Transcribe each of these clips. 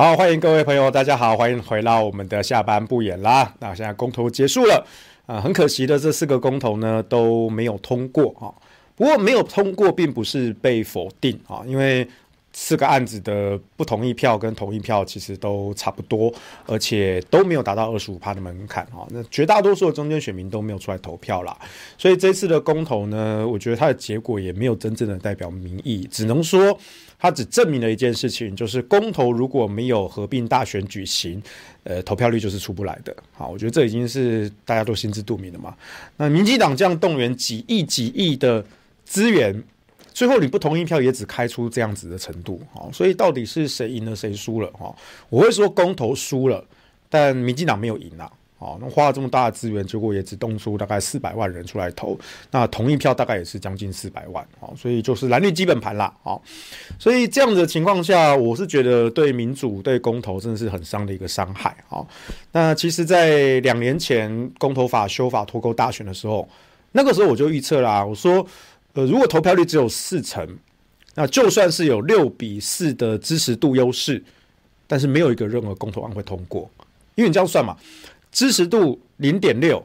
好，欢迎各位朋友，大家好，欢迎回到我们的下班不演啦。那现在公投结束了啊，很可惜的，这四个公投呢都没有通过啊。不过没有通过，并不是被否定啊，因为。四个案子的不同意票跟同意票其实都差不多，而且都没有达到二十五趴的门槛哈。那绝大多数的中间选民都没有出来投票啦，所以这次的公投呢，我觉得它的结果也没有真正的代表民意，只能说它只证明了一件事情，就是公投如果没有合并大选举行，呃，投票率就是出不来的。好，我觉得这已经是大家都心知肚明的嘛。那民进党这样动员几亿几亿的资源。最后你不同意票也只开出这样子的程度，所以到底是谁赢了谁输了哈？我会说公投输了，但民进党没有赢啊，那花了这么大的资源，结果也只动出大概四百万人出来投，那同意票大概也是将近四百万，所以就是蓝绿基本盘啦，所以这样的情况下，我是觉得对民主对公投真的是很伤的一个伤害，那其实，在两年前公投法修法脱钩大选的时候，那个时候我就预测啦，我说。呃，如果投票率只有四成，那就算是有六比四的支持度优势，但是没有一个任何公投案会通过，因为你这样算嘛，支持度零点六，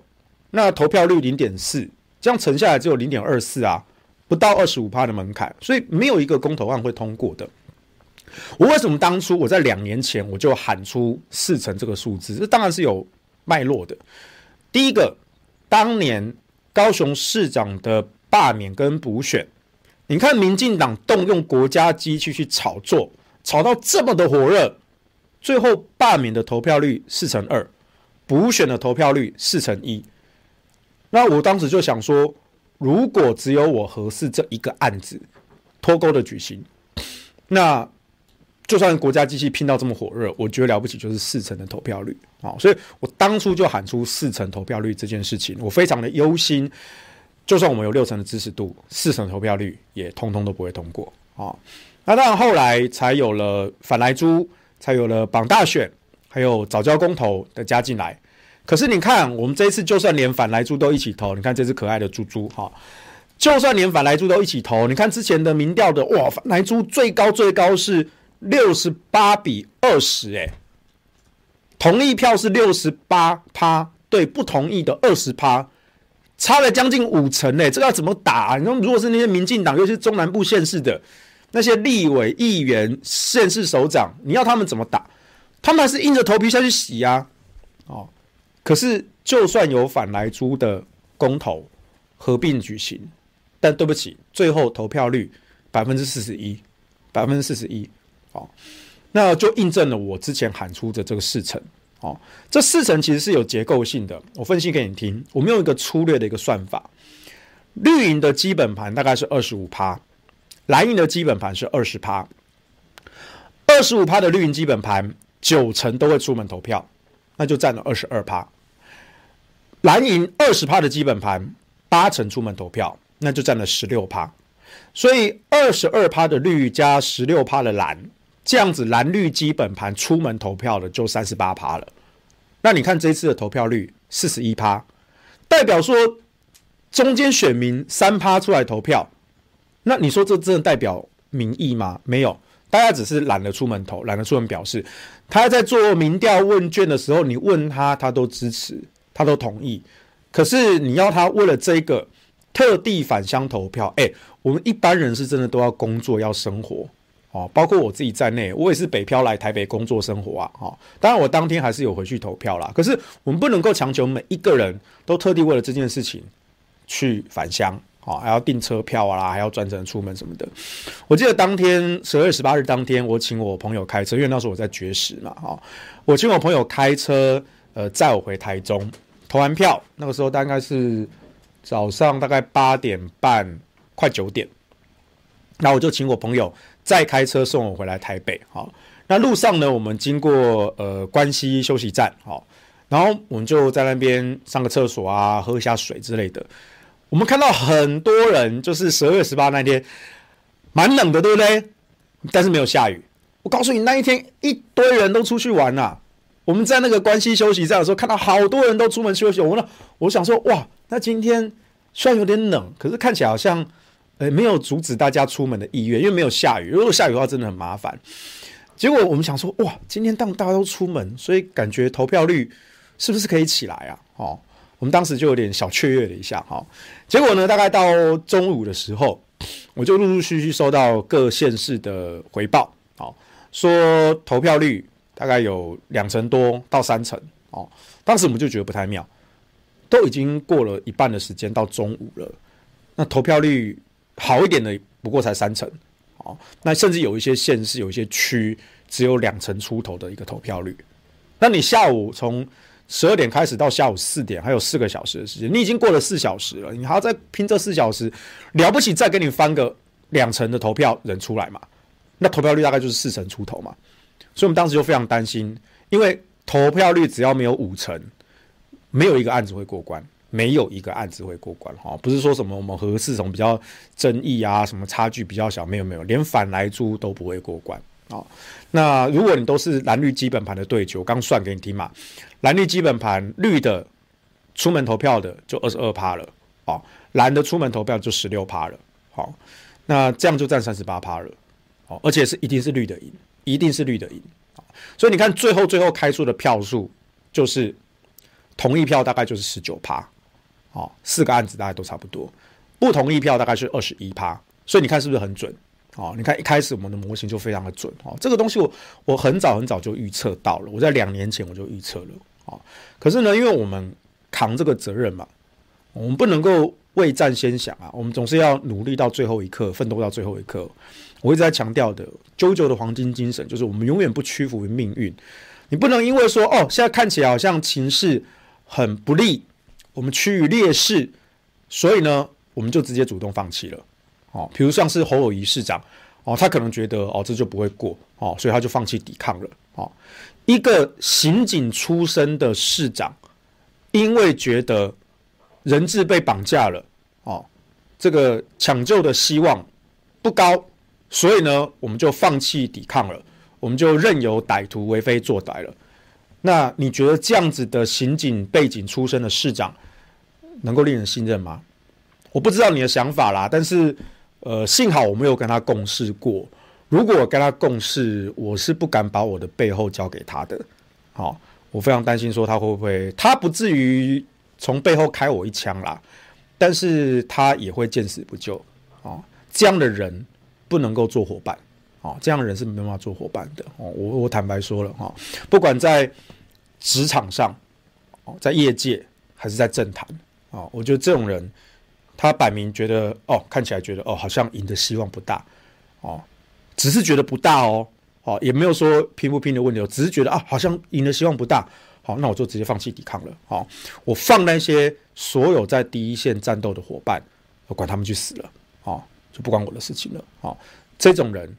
那投票率零点四，这样乘下来只有零点二四啊，不到二十五趴的门槛，所以没有一个公投案会通过的。我为什么当初我在两年前我就喊出四成这个数字？这当然是有脉络的。第一个，当年高雄市长的。罢免跟补选，你看民进党动用国家机器去炒作，炒到这么的火热，最后罢免的投票率四成二，补选的投票率四成一。那我当时就想说，如果只有我合适这一个案子脱钩的举行，那就算国家机器拼到这么火热，我觉得了不起就是四成的投票率啊！所以我当初就喊出四成投票率这件事情，我非常的忧心。就算我们有六成的支持度，四成投票率也通通都不会通过啊！那当然后来才有了反来猪，才有了绑大选，还有早教公投的加进来。可是你看，我们这一次就算连反来猪都一起投，你看这只可爱的猪猪哈，就算连反来猪都一起投，你看之前的民调的哇，反来猪最高最高是六十八比二十哎，同意票是六十八趴，对不同意的二十趴。差了将近五成呢，这个要怎么打啊？你说，如果是那些民进党，尤其是中南部县市的那些立委、议员、县市首长，你要他们怎么打？他们还是硬着头皮下去洗呀！哦，可是就算有反莱猪的公投合并举行，但对不起，最后投票率百分之四十一，百分之四十一，哦，那就印证了我之前喊出的这个四成。哦，这四成其实是有结构性的，我分析给你听。我们用一个粗略的一个算法，绿营的基本盘大概是二十五趴，蓝营的基本盘是二十趴。二十五趴的绿营基本盘，九成都会出门投票，那就占了二十二趴。蓝营二十趴的基本盘，八成出门投票，那就占了十六趴。所以二十二趴的绿加十六趴的蓝。这样子蓝绿基本盘出门投票的就三十八趴了，那你看这次的投票率四十一趴，代表说中间选民三趴出来投票，那你说这真的代表民意吗？没有，大家只是懒得出门投，懒得出门表示。他在做民调问卷的时候，你问他，他都支持，他都同意。可是你要他为了这个特地返乡投票，哎，我们一般人是真的都要工作要生活。哦，包括我自己在内，我也是北漂来台北工作生活啊。哈，当然我当天还是有回去投票啦。可是我们不能够强求每一个人都特地为了这件事情去返乡，啊，还要订车票啊，还要专程出门什么的。我记得当天十二月十八日当天，我请我朋友开车，因为那时候我在绝食嘛，哈，我请我朋友开车，呃，载我回台中投完票。那个时候大概是早上大概八点半，快九点，那我就请我朋友。再开车送我回来台北，好，那路上呢，我们经过呃关西休息站，好，然后我们就在那边上个厕所啊，喝一下水之类的。我们看到很多人，就是十二月十八那天，蛮冷的，对不对？但是没有下雨。我告诉你，那一天一堆人都出去玩啊。我们在那个关西休息站的时候，看到好多人都出门休息。我呢，我想说，哇，那今天虽然有点冷，可是看起来好像。呃，没有阻止大家出门的意愿，因为没有下雨。如果下雨的话，真的很麻烦。结果我们想说，哇，今天当大家都出门，所以感觉投票率是不是可以起来啊？哦，我们当时就有点小雀跃了一下哈。结果呢，大概到中午的时候，我就陆陆续续收到各县市的回报，哦，说投票率大概有两成多到三成，哦，当时我们就觉得不太妙，都已经过了一半的时间到中午了，那投票率好一点的不过才三成。哦，那甚至有一些县市，有一些区只有两成出头的一个投票率。那你下午从十二点开始到下午四点，还有四个小时的时间，你已经过了四小时了，你还要再拼这四小时，了不起再给你翻个两成的投票人出来嘛？那投票率大概就是四成出头嘛。所以我们当时就非常担心，因为投票率只要没有五成，没有一个案子会过关。没有一个案子会过关哈，不是说什么我们核四什么比较争议啊，什么差距比较小，没有没有，连反来猪都不会过关啊。那如果你都是蓝绿基本盘的对决，我刚算给你听嘛，蓝绿基本盘绿的出门投票的就二十二趴了，哦，蓝的出门投票就十六趴了，好，那这样就占三十八趴了，哦，而且是一定是绿的赢，一定是绿的赢，所以你看最后最后开出的票数就是同意票大概就是十九趴。哦，四个案子大概都差不多，不同意票大概是二十一趴，所以你看是不是很准？哦，你看一开始我们的模型就非常的准哦，这个东西我我很早很早就预测到了，我在两年前我就预测了哦。可是呢，因为我们扛这个责任嘛，我们不能够未战先降啊，我们总是要努力到最后一刻，奋斗到最后一刻。我一直在强调的，JoJo 的黄金精神就是我们永远不屈服于命运。你不能因为说哦，现在看起来好像情势很不利。我们趋于劣势，所以呢，我们就直接主动放弃了。哦，比如像是侯友谊市长，哦，他可能觉得哦，这就不会过，哦，所以他就放弃抵抗了。哦，一个刑警出身的市长，因为觉得人质被绑架了，哦，这个抢救的希望不高，所以呢，我们就放弃抵抗了，我们就任由歹徒为非作歹了。那你觉得这样子的刑警背景出身的市长能够令人信任吗？我不知道你的想法啦，但是呃，幸好我没有跟他共事过。如果跟他共事，我是不敢把我的背后交给他的。好，我非常担心说他会不会，他不至于从背后开我一枪啦，但是他也会见死不救。哦，这样的人不能够做伙伴。哦，这样的人是没办法做伙伴的。哦，我我坦白说了哈，不管在职场上，哦，在业界还是在政坛，哦，我觉得这种人，他摆明觉得哦，看起来觉得哦，好像赢的希望不大，哦，只是觉得不大哦，哦，也没有说拼不拼的问题，只是觉得啊，好像赢的希望不大，好，那我就直接放弃抵抗了，好，我放那些所有在第一线战斗的伙伴，我管他们去死了，哦，就不关我的事情了，哦，这种人。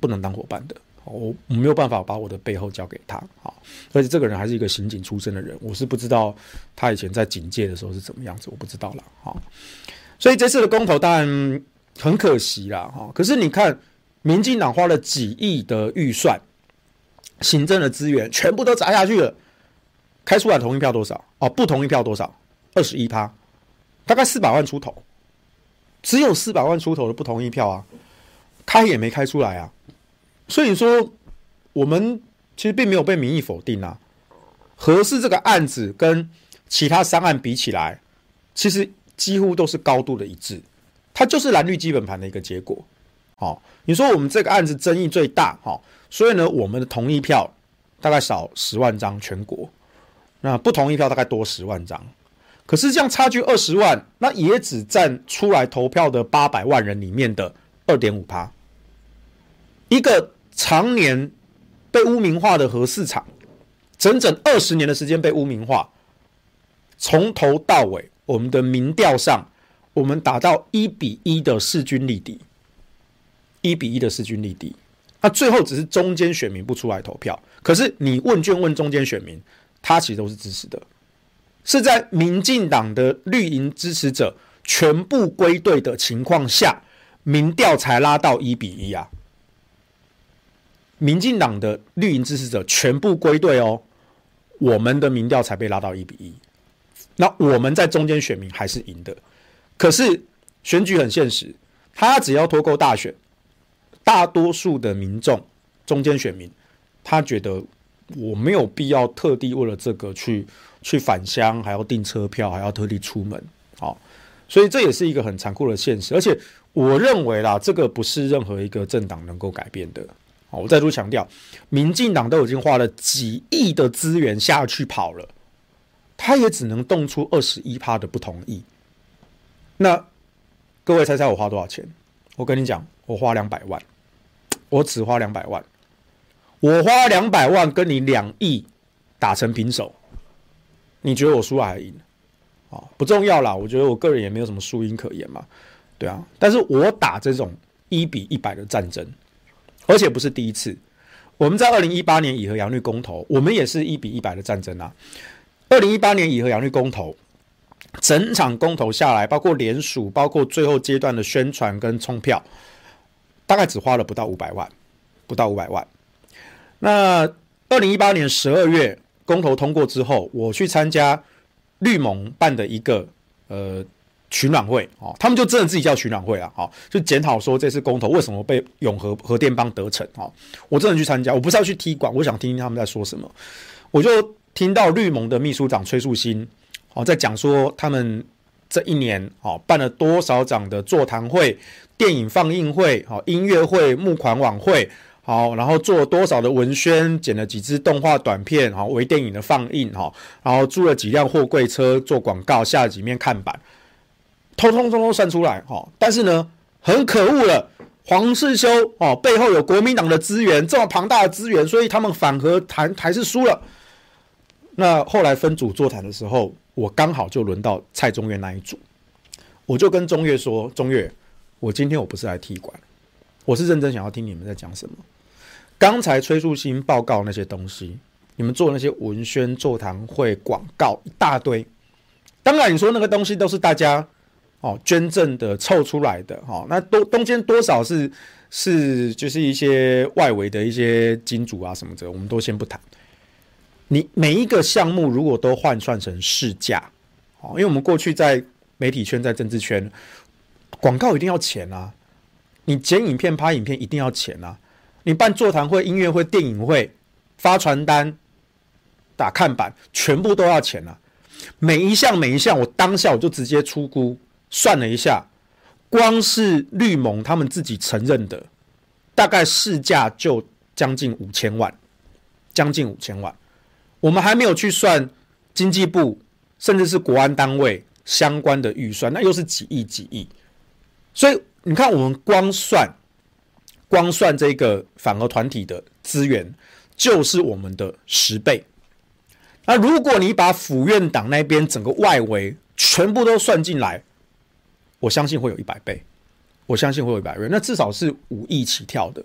不能当伙伴的，我我没有办法把我的背后交给他，啊，而且这个人还是一个刑警出身的人，我是不知道他以前在警界的时候是怎么样子，我不知道了，好，所以这次的公投当然很可惜啦，哈，可是你看，民进党花了几亿的预算，行政的资源全部都砸下去了，开出来同意票多少？哦，不同意票多少？二十一趴，大概四百万出头，只有四百万出头的不同意票啊，开也没开出来啊。所以说，我们其实并没有被民意否定啊。核四这个案子跟其他三案比起来，其实几乎都是高度的一致。它就是蓝绿基本盘的一个结果。好，你说我们这个案子争议最大，好，所以呢，我们的同意票大概少十万张全国，那不同意票大概多十万张。可是这样差距二十万，那也只占出来投票的八百万人里面的二点五趴。一个常年被污名化的核四厂，整整二十年的时间被污名化，从头到尾，我们的民调上，我们达到一比一的势均力敌，一比一的势均力敌。那最后只是中间选民不出来投票，可是你问卷问中间选民，他其实都是支持的，是在民进党的绿营支持者全部归队的情况下，民调才拉到一比一啊。民进党的绿营支持者全部归队哦，我们的民调才被拉到一比一。那我们在中间选民还是赢的，可是选举很现实，他只要脱钩大选，大多数的民众中间选民，他觉得我没有必要特地为了这个去去返乡，还要订车票，还要特地出门，好，所以这也是一个很残酷的现实。而且我认为啦，这个不是任何一个政党能够改变的。我再度强调，民进党都已经花了几亿的资源下去跑了，他也只能动出二十一趴的不同意。那各位猜猜我花多少钱？我跟你讲，我花两百万。我只花两百万，我花两百万跟你两亿打成平手，你觉得我输还是赢？啊，不重要啦，我觉得我个人也没有什么输赢可言嘛，对啊。但是我打这种一比一百的战争，而且不是第一次。我们在二零一八年以核养绿公投，我们也是一比一百的战争啊。二零一八年以核养绿公投，整场公投下来，包括联署，包括最后阶段的宣传跟冲票。大概只花了不到五百万，不到五百万。那二零一八年十二月公投通过之后，我去参加绿盟办的一个呃取暖会哦，他们就真的自己叫取暖会啊，哦，就检讨说这次公投为什么被永和核电帮得逞哦，我真的去参加，我不是要去踢馆，我想听听他们在说什么。我就听到绿盟的秘书长崔树新哦在讲说他们这一年哦办了多少场的座谈会。电影放映会、好音乐会、募款晚会，好，然后做了多少的文宣，剪了几支动画短片，好微电影的放映，哈，然后租了几辆货柜车做广告，下了几面看板，通通通通算出来，哈。但是呢，很可恶了，黄世修哦，背后有国民党的资源，这么庞大的资源，所以他们反核谈还是输了。那后来分组座谈的时候，我刚好就轮到蔡中岳那一组，我就跟中岳说，中岳。我今天我不是来踢馆，我是认真想要听你们在讲什么。刚才崔树新报告那些东西，你们做那些文宣、座谈会、广告一大堆。当然，你说那个东西都是大家哦捐赠的凑出来的哈，那都中间多少是是就是一些外围的一些金主啊什么的，我们都先不谈。你每一个项目如果都换算成市价，哦，因为我们过去在媒体圈、在政治圈。广告一定要钱啊！你剪影片、拍影片一定要钱啊！你办座谈会、音乐会、电影会、发传单、打看板，全部都要钱啊！每一项每一项，我当下我就直接出估算了一下，光是绿盟他们自己承认的，大概市价就将近五千万，将近五千万。我们还没有去算经济部甚至是国安单位相关的预算，那又是几亿几亿。所以你看，我们光算光算这个反核团体的资源，就是我们的十倍。那如果你把府院党那边整个外围全部都算进来，我相信会有一百倍。我相信会有一百倍，那至少是五亿起跳的。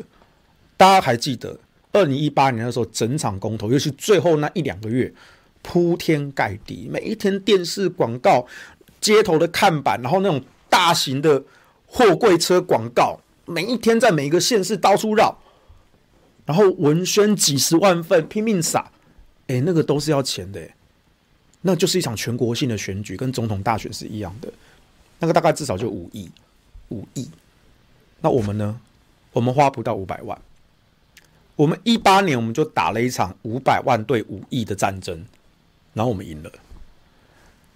大家还记得二零一八年的时候，整场公投，尤其最后那一两个月，铺天盖地，每一天电视广告、街头的看板，然后那种大型的。货柜车广告每一天在每一个县市到处绕，然后文宣几十万份拼命撒，哎，那个都是要钱的，那就是一场全国性的选举，跟总统大选是一样的，那个大概至少就五亿，五亿。那我们呢？我们花不到五百万，我们一八年我们就打了一场五百万对五亿的战争，然后我们赢了。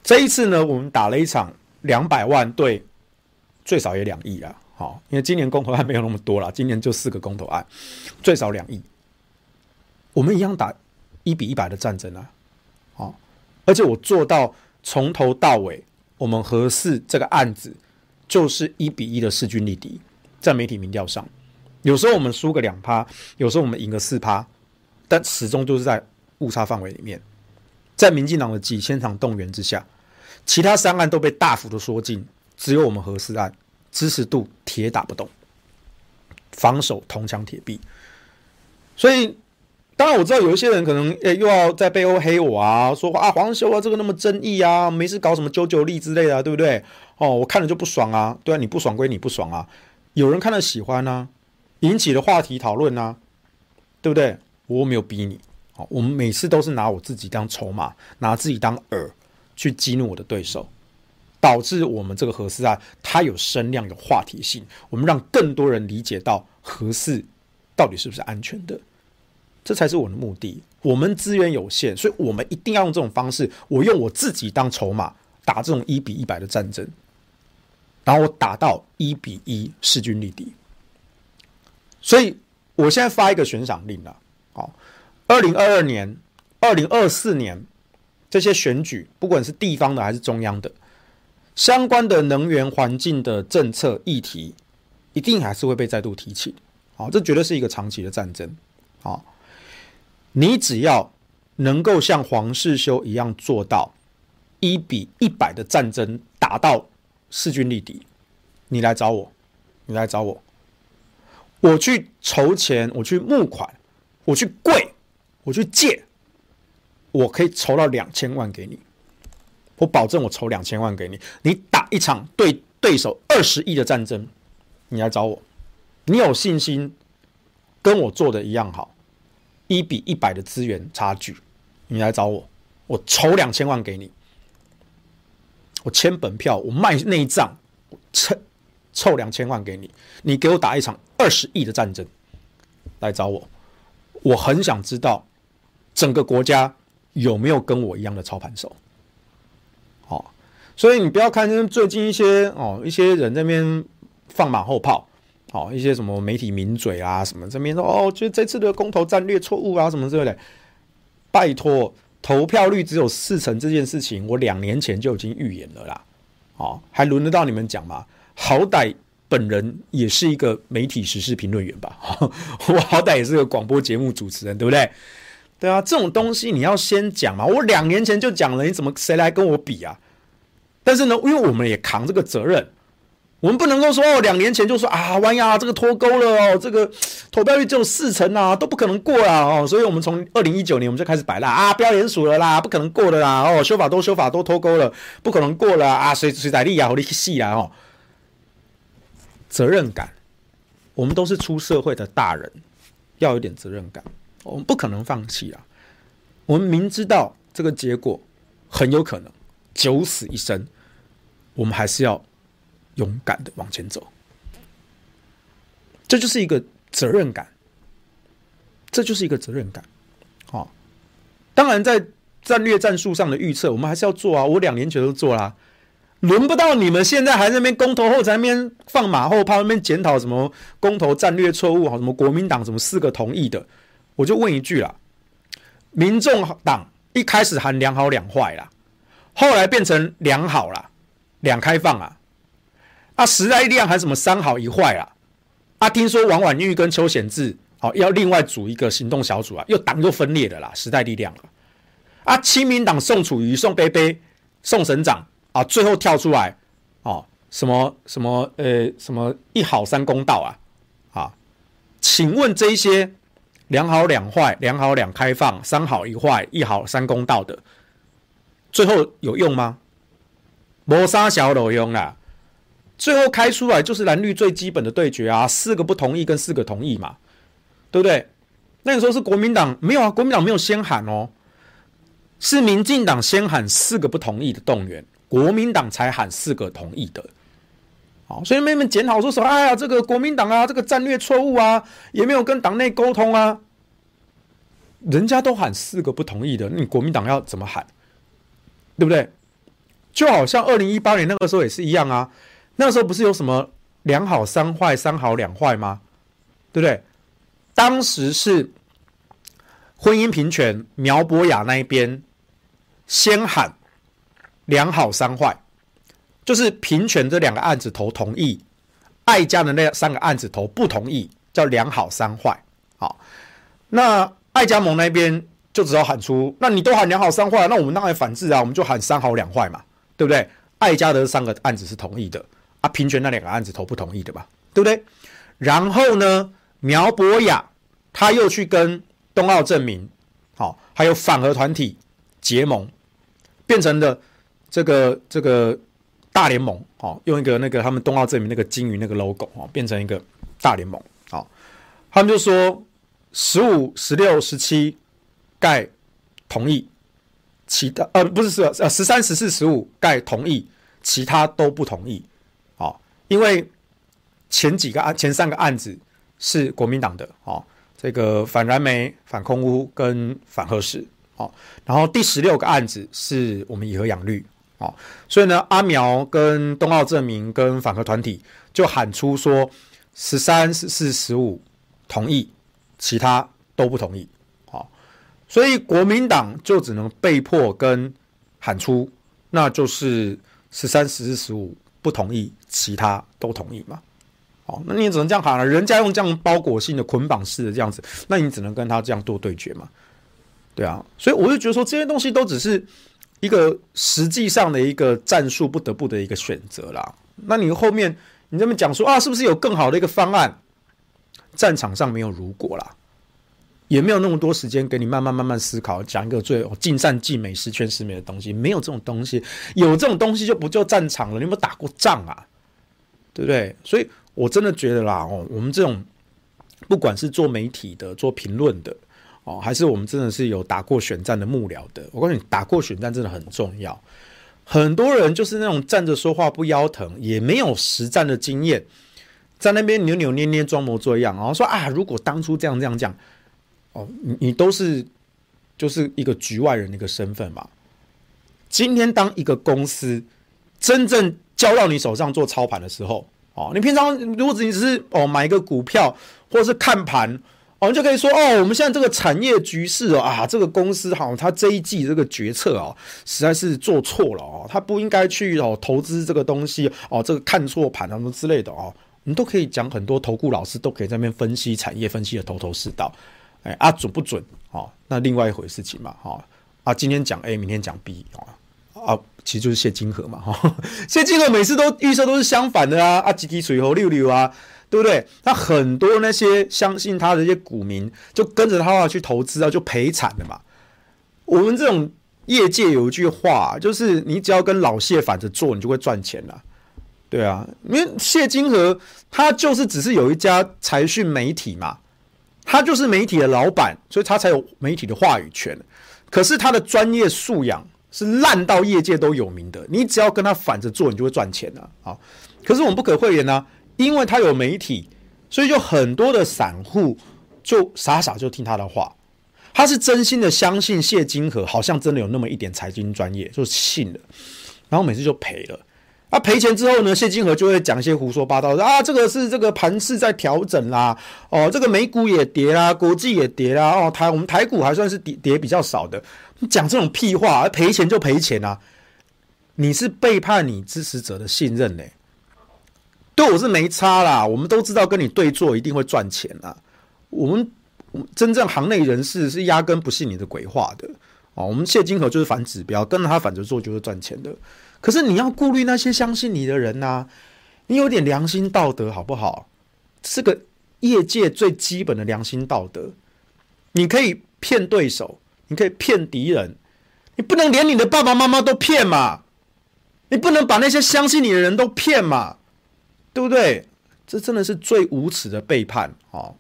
这一次呢，我们打了一场两百万对。最少也两亿了，好，因为今年公投案没有那么多了，今年就四个公投案，最少两亿。我们一样打一比一百的战争啊，好，而且我做到从头到尾，我们合四这个案子就是一比一的势均力敌，在媒体民调上，有时候我们输个两趴，有时候我们赢个四趴，但始终都是在误差范围里面，在民进党的几千场动员之下，其他三案都被大幅的缩进。只有我们合四案支持度铁打不动，防守铜墙铁壁，所以当然我知道有一些人可能诶又要在背后黑我啊，说啊黄修啊这个那么争议啊，没事搞什么九九力之类的，对不对？哦，我看了就不爽啊，对啊，你不爽归你不爽啊，有人看了喜欢啊，引起了话题讨论啊，对不对？我没有逼你，好，我们每次都是拿我自己当筹码，拿自己当饵去激怒我的对手。导致我们这个核四啊，它有声量、有话题性，我们让更多人理解到核四到底是不是安全的？这才是我的目的。我们资源有限，所以我们一定要用这种方式。我用我自己当筹码打这种一比一百的战争，然后我打到一比一势均力敌。所以我现在发一个悬赏令了。好，二零二二年、二零二四年这些选举，不管是地方的还是中央的，相关的能源环境的政策议题，一定还是会被再度提起。好，这绝对是一个长期的战争。好。你只要能够像黄世修一样做到一比一百的战争打到势均力敌，你来找我，你来找我，我去筹钱，我去募款，我去跪，我去借，我可以筹到两千万给你，我保证我筹两千万给你，你打一场对对手二十亿的战争，你来找我，你有信心跟我做的一样好。一比一百的资源差距，你来找我，我筹两千万给你，我签本票，我卖内脏，凑凑两千万给你，你给我打一场二十亿的战争，来找我，我很想知道整个国家有没有跟我一样的操盘手，好，所以你不要看最近一些哦一些人那边放马后炮。好，一些什么媒体名嘴啊，什么这边说哦，觉得这次的公投战略错误啊，什么之类的。拜托，投票率只有四成这件事情，我两年前就已经预言了啦。哦，还轮得到你们讲吗？好歹本人也是一个媒体时事评论员吧，我好歹也是个广播节目主持人，对不对？对啊，这种东西你要先讲嘛。我两年前就讲了，你怎么谁来跟我比啊？但是呢，因为我们也扛这个责任。我们不能够说哦，两年前就说啊，完呀，这个脱钩了哦，这个投票率只有四成啊，都不可能过啊哦，所以我们从二零一九年我们就开始摆烂啊，不要连署了啦，不可能过的啦哦，修法都修法都脱钩了，不可能过了啊，谁谁在立啊，我力气啊哦，责任感，我们都是出社会的大人，要有点责任感，我们不可能放弃啊，我们明知道这个结果很有可能九死一生，我们还是要。勇敢的往前走，这就是一个责任感，这就是一个责任感。好，当然在战略战术上的预测，我们还是要做啊。我两年前都做啦，轮不到你们现在还在那边公投后在那边放马后炮，那边检讨什么公投战略错误，好什么国民党什么四个同意的，我就问一句啦：民众党一开始喊两好两坏啦，后来变成两好啦，两开放啊。啊，时代力量还什么三好一坏啊？啊，听说王婉玉跟邱显智好要另外组一个行动小组啊，又党又分裂的啦，时代力量啊，啊，亲民党宋楚瑜、宋杯杯、宋省长啊，最后跳出来哦，什么什么呃什么一好三公道啊，啊，请问这些两好两坏、两好两开放、三好一坏、一好三公道的，最后有用吗？没啥小有用啦。最后开出来就是蓝绿最基本的对决啊，四个不同意跟四个同意嘛，对不对？那个时候是国民党没有啊，国民党没有先喊哦，是民进党先喊四个不同意的动员，国民党才喊四个同意的。好，所以妹妹检讨说什么？哎呀，这个国民党啊，这个战略错误啊，也没有跟党内沟通啊，人家都喊四个不同意的，你国民党要怎么喊？对不对？就好像二零一八年那个时候也是一样啊。那时候不是有什么两好三坏、三好两坏吗？对不对？当时是婚姻平权苗博雅那一边先喊两好三坏，就是平权这两个案子投同意，爱家的那三个案子投不同意，叫两好三坏。好，那爱家盟那边就只要喊出，那你都喊两好三坏，那我们当然反制啊，我们就喊三好两坏嘛，对不对？爱家的三个案子是同意的。啊，平权那两个案子投不同意的吧，对不对？然后呢，苗博雅他又去跟东奥证明，好，还有反核团体结盟，变成了这个这个大联盟，哦，用一个那个他们东奥证明那个金鱼那个 logo，哦，变成一个大联盟，好，他们就说十五、十六、十七盖同意，其他呃不是十呃十三、十四、十五盖同意，其他都不同意。因为前几个案、前三个案子是国民党的，哦，这个反燃煤、反空污跟反核食。好，然后第十六个案子是我们以核养绿。哦，所以呢，阿苗跟东奥证明跟反核团体就喊出说十三、十四、十五同意，其他都不同意。好，所以国民党就只能被迫跟喊出，那就是十三、十四、十五不同意，其他都同意嘛。哦，那你只能这样喊了。人家用这样包裹性的捆绑式的这样子，那你只能跟他这样做对决嘛。对啊，所以我就觉得说这些东西都只是一个实际上的一个战术不得不的一个选择啦。那你后面你这么讲说啊，是不是有更好的一个方案？战场上没有如果啦，也没有那么多时间给你慢慢慢慢思考，讲一个最尽善尽美、十全十美的东西。没有这种东西，有这种东西就不叫战场了。你有没有打过仗啊？对不对？所以我真的觉得啦，哦，我们这种不管是做媒体的、做评论的。哦，还是我们真的是有打过选战的幕僚的。我告诉你，打过选战真的很重要。很多人就是那种站着说话不腰疼，也没有实战的经验，在那边扭扭捏捏、装模作样，然后说啊，如果当初这样这样讲，哦，你你都是就是一个局外人的一个身份嘛。今天当一个公司真正交到你手上做操盘的时候，哦，你平常如果你只是哦买一个股票或者是看盘。我们就可以说哦，我们现在这个产业局势哦啊，这个公司好，他这一季这个决策哦，实在是做错了哦，他不应该去哦投资这个东西哦，这个看错盘什么之类的哦，我们都可以讲很多投顾老师都可以在那边分析产业分析的头头是道，哎啊准不准哦？那另外一回事情嘛哈啊，今天讲 A，明天讲 B 啊啊，其实就是谢金河嘛哈，谢金河每次都预测都是相反的啊啊，集体水猴六六啊。对不对？那很多那些相信他的一些股民，就跟着他去投资啊，就赔惨了嘛。我们这种业界有一句话，就是你只要跟老谢反着做，你就会赚钱了。对啊，因为谢金河他就是只是有一家财讯媒体嘛，他就是媒体的老板，所以他才有媒体的话语权。可是他的专业素养是烂到业界都有名的，你只要跟他反着做，你就会赚钱了啊。可是我们不可讳言呢。因为他有媒体，所以就很多的散户就傻傻就听他的话。他是真心的相信谢金河，好像真的有那么一点财经专业，就信了。然后每次就赔了。啊，赔钱之后呢，谢金河就会讲一些胡说八道，啊，这个是这个盘势在调整啦，哦，这个美股也跌啦，国际也跌啦，哦，台我们台股还算是跌跌比较少的。你讲这种屁话，赔钱就赔钱啊！你是背叛你支持者的信任嘞。对我是没差啦，我们都知道跟你对做一定会赚钱啊。我们真正行内人士是压根不信你的鬼话的哦。我们谢金河就是反指标，跟着他反着做就是赚钱的。可是你要顾虑那些相信你的人呐，你有点良心道德好不好？是个业界最基本的良心道德。你可以骗对手，你可以骗敌人，你不能连你的爸爸妈妈都骗嘛？你不能把那些相信你的人都骗嘛？对不对？这真的是最无耻的背叛啊、哦！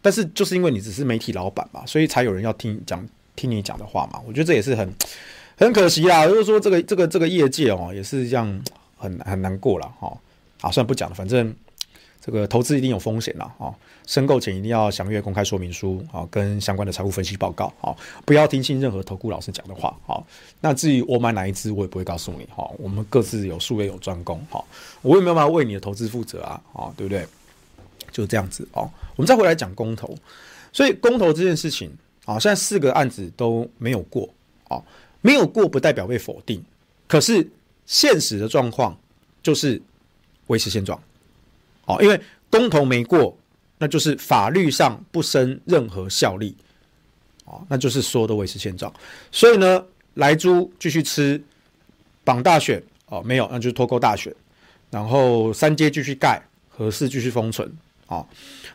但是就是因为你只是媒体老板嘛，所以才有人要听讲听你讲的话嘛。我觉得这也是很很可惜啦。就是说这个这个这个业界哦，也是这样很很难过了哈。好、算不讲了，反正。这个投资一定有风险了啊！申购前一定要详阅公开说明书啊，跟相关的财务分析报告啊，不要听信任何投顾老师讲的话啊。那至于我买哪一支，我也不会告诉你哈。我们各自有术业有专攻哈，我也没有办法为你的投资负责啊啊，对不对？就这样子哦。我们再回来讲公投，所以公投这件事情啊，现在四个案子都没有过啊，没有过不代表被否定，可是现实的状况就是维持现状。哦，因为公投没过，那就是法律上不生任何效力，哦，那就是所有的维持现状。所以呢，莱猪继续吃，绑大选哦，没有，那就是脱钩大选。然后三阶继续盖，核四继续封存，啊，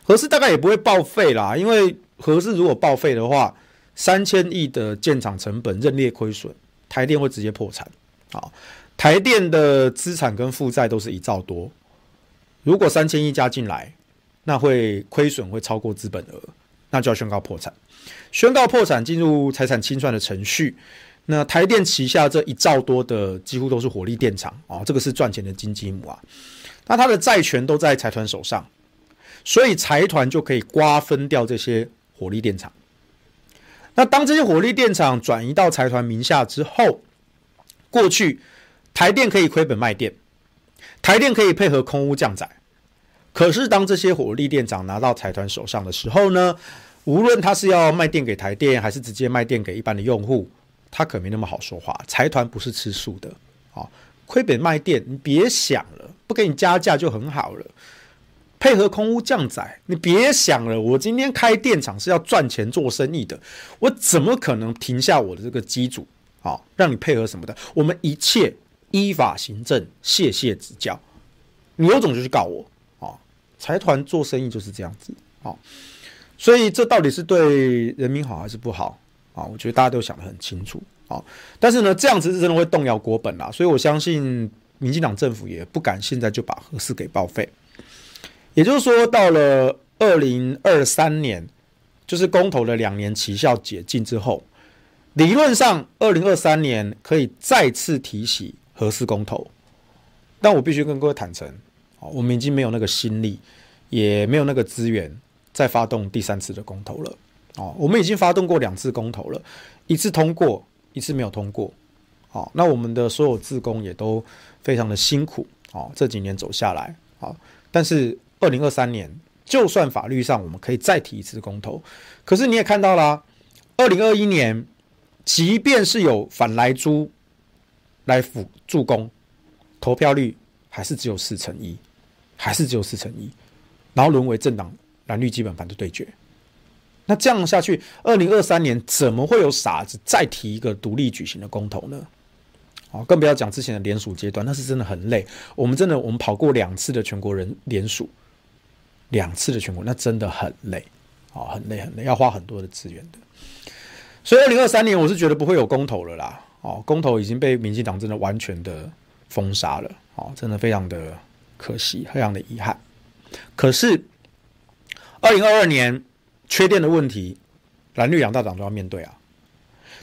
核四大概也不会报废啦，因为核四如果报废的话，三千亿的建厂成本认列亏损，台电会直接破产，啊，台电的资产跟负债都是一兆多。如果三千亿加进来，那会亏损会超过资本额，那就要宣告破产。宣告破产进入财产清算的程序。那台电旗下这一兆多的几乎都是火力电厂啊，这个是赚钱的金鸡母啊。那它的债权都在财团手上，所以财团就可以瓜分掉这些火力电厂。那当这些火力电厂转移到财团名下之后，过去台电可以亏本卖电，台电可以配合空屋降载。可是当这些火力电厂拿到财团手上的时候呢，无论他是要卖电给台电，还是直接卖电给一般的用户，他可没那么好说话。财团不是吃素的啊，亏本卖电，你别想了，不给你加价就很好了。配合空屋降载，你别想了，我今天开电厂是要赚钱做生意的，我怎么可能停下我的这个机组啊，让你配合什么的？我们一切依法行政，谢谢指教。你有种就去告我啊！财团做生意就是这样子啊。所以这到底是对人民好还是不好啊？我觉得大家都想得很清楚啊。但是呢，这样子是真的会动摇国本啦。所以我相信民进党政府也不敢现在就把核四给报废。也就是说，到了二零二三年，就是公投的两年期效解禁之后，理论上二零二三年可以再次提起核四公投。但我必须跟各位坦诚，我们已经没有那个心力，也没有那个资源。再发动第三次的公投了，哦，我们已经发动过两次公投了，一次通过，一次没有通过，哦，那我们的所有自工也都非常的辛苦，哦，这几年走下来，哦，但是二零二三年，就算法律上我们可以再提一次公投，可是你也看到了，二零二一年，即便是有反莱猪来辅助攻，投票率还是只有四成一，还是只有四成一，然后沦为政党。蓝绿基本盘的对决，那这样下去，二零二三年怎么会有傻子再提一个独立举行的公投呢？哦，更不要讲之前的联署阶段，那是真的很累。我们真的，我们跑过两次的全国人联署，两次的全国，那真的很累，哦，很累很累，要花很多的资源的。所以二零二三年，我是觉得不会有公投了啦。哦，公投已经被民进党真的完全的封杀了。哦，真的非常的可惜，非常的遗憾。可是。二零二二年缺电的问题，蓝绿两大党都要面对啊。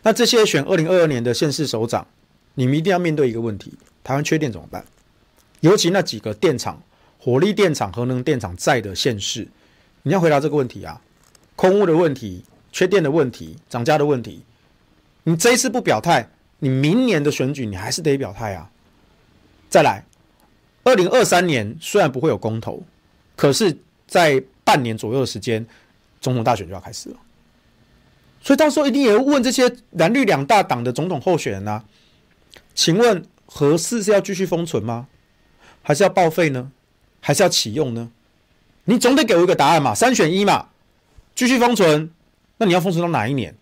那这些选二零二二年的县市首长，你们一定要面对一个问题：台湾缺电怎么办？尤其那几个电厂、火力电厂、核能电厂在的县市，你要回答这个问题啊。空污的问题、缺电的问题、涨价的问题，你这一次不表态，你明年的选举你还是得表态啊。再来，二零二三年虽然不会有公投，可是，在半年左右的时间，总统大选就要开始了，所以到时候一定也会问这些蓝绿两大党的总统候选人啊，请问核四是要继续封存吗？还是要报废呢？还是要启用呢？你总得给我一个答案嘛，三选一嘛，继续封存，那你要封存到哪一年？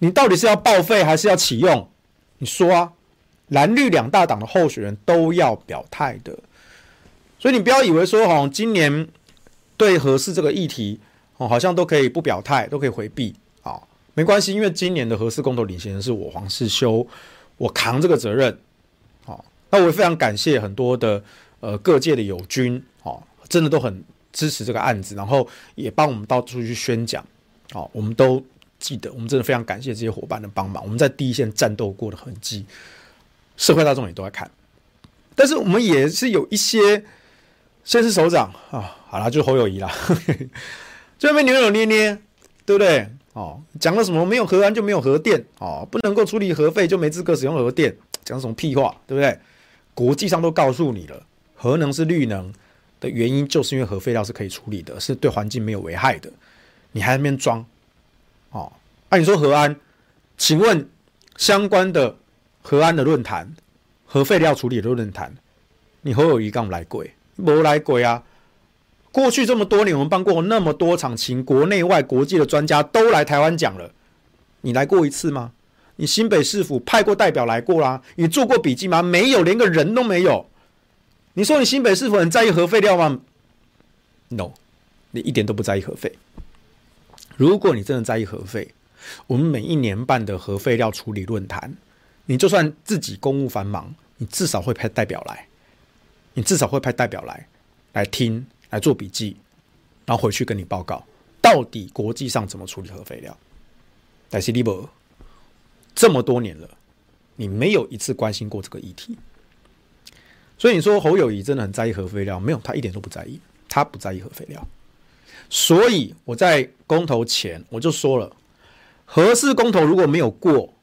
你到底是要报废还是要启用？你说啊，蓝绿两大党的候选人都要表态的，所以你不要以为说哦，今年。对核四这个议题，哦，好像都可以不表态，都可以回避啊，没关系，因为今年的核四公投领衔人是我黄世修，我扛这个责任，好，那我非常感谢很多的呃各界的友军，哦，真的都很支持这个案子，然后也帮我们到处去宣讲，哦，我们都记得，我们真的非常感谢这些伙伴的帮忙，我们在第一线战斗过的痕迹，社会大众也都在看，但是我们也是有一些。先是首长啊，好啦，就是侯友谊啦，这边扭扭捏捏，对不对？哦，讲了什么？没有核安就没有核电哦，不能够处理核废就没资格使用核电，讲什么屁话，对不对？国际上都告诉你了，核能是绿能的原因，就是因为核废料是可以处理的，是对环境没有危害的，你还在那边装？哦，按、你说核安，请问相关的核安的论坛、核废料处理的论坛，你侯友宜刚来鬼？没来鬼啊！过去这么多年，我们办过那么多场，请国内外国际的专家都来台湾讲了。你来过一次吗？你新北市府派过代表来过啦？你做过笔记吗？没有，连个人都没有。你说你新北市府很在意核废料吗？No，你一点都不在意核废。如果你真的在意核废，我们每一年办的核废料处理论坛，你就算自己公务繁忙，你至少会派代表来。你至少会派代表来，来听，来做笔记，然后回去跟你报告，到底国际上怎么处理核废料。但是你不，这么多年了，你没有一次关心过这个议题。所以你说侯友宜真的很在意核废料？没有，他一点都不在意，他不在意核废料。所以我在公投前我就说了，核四公投如果没有过，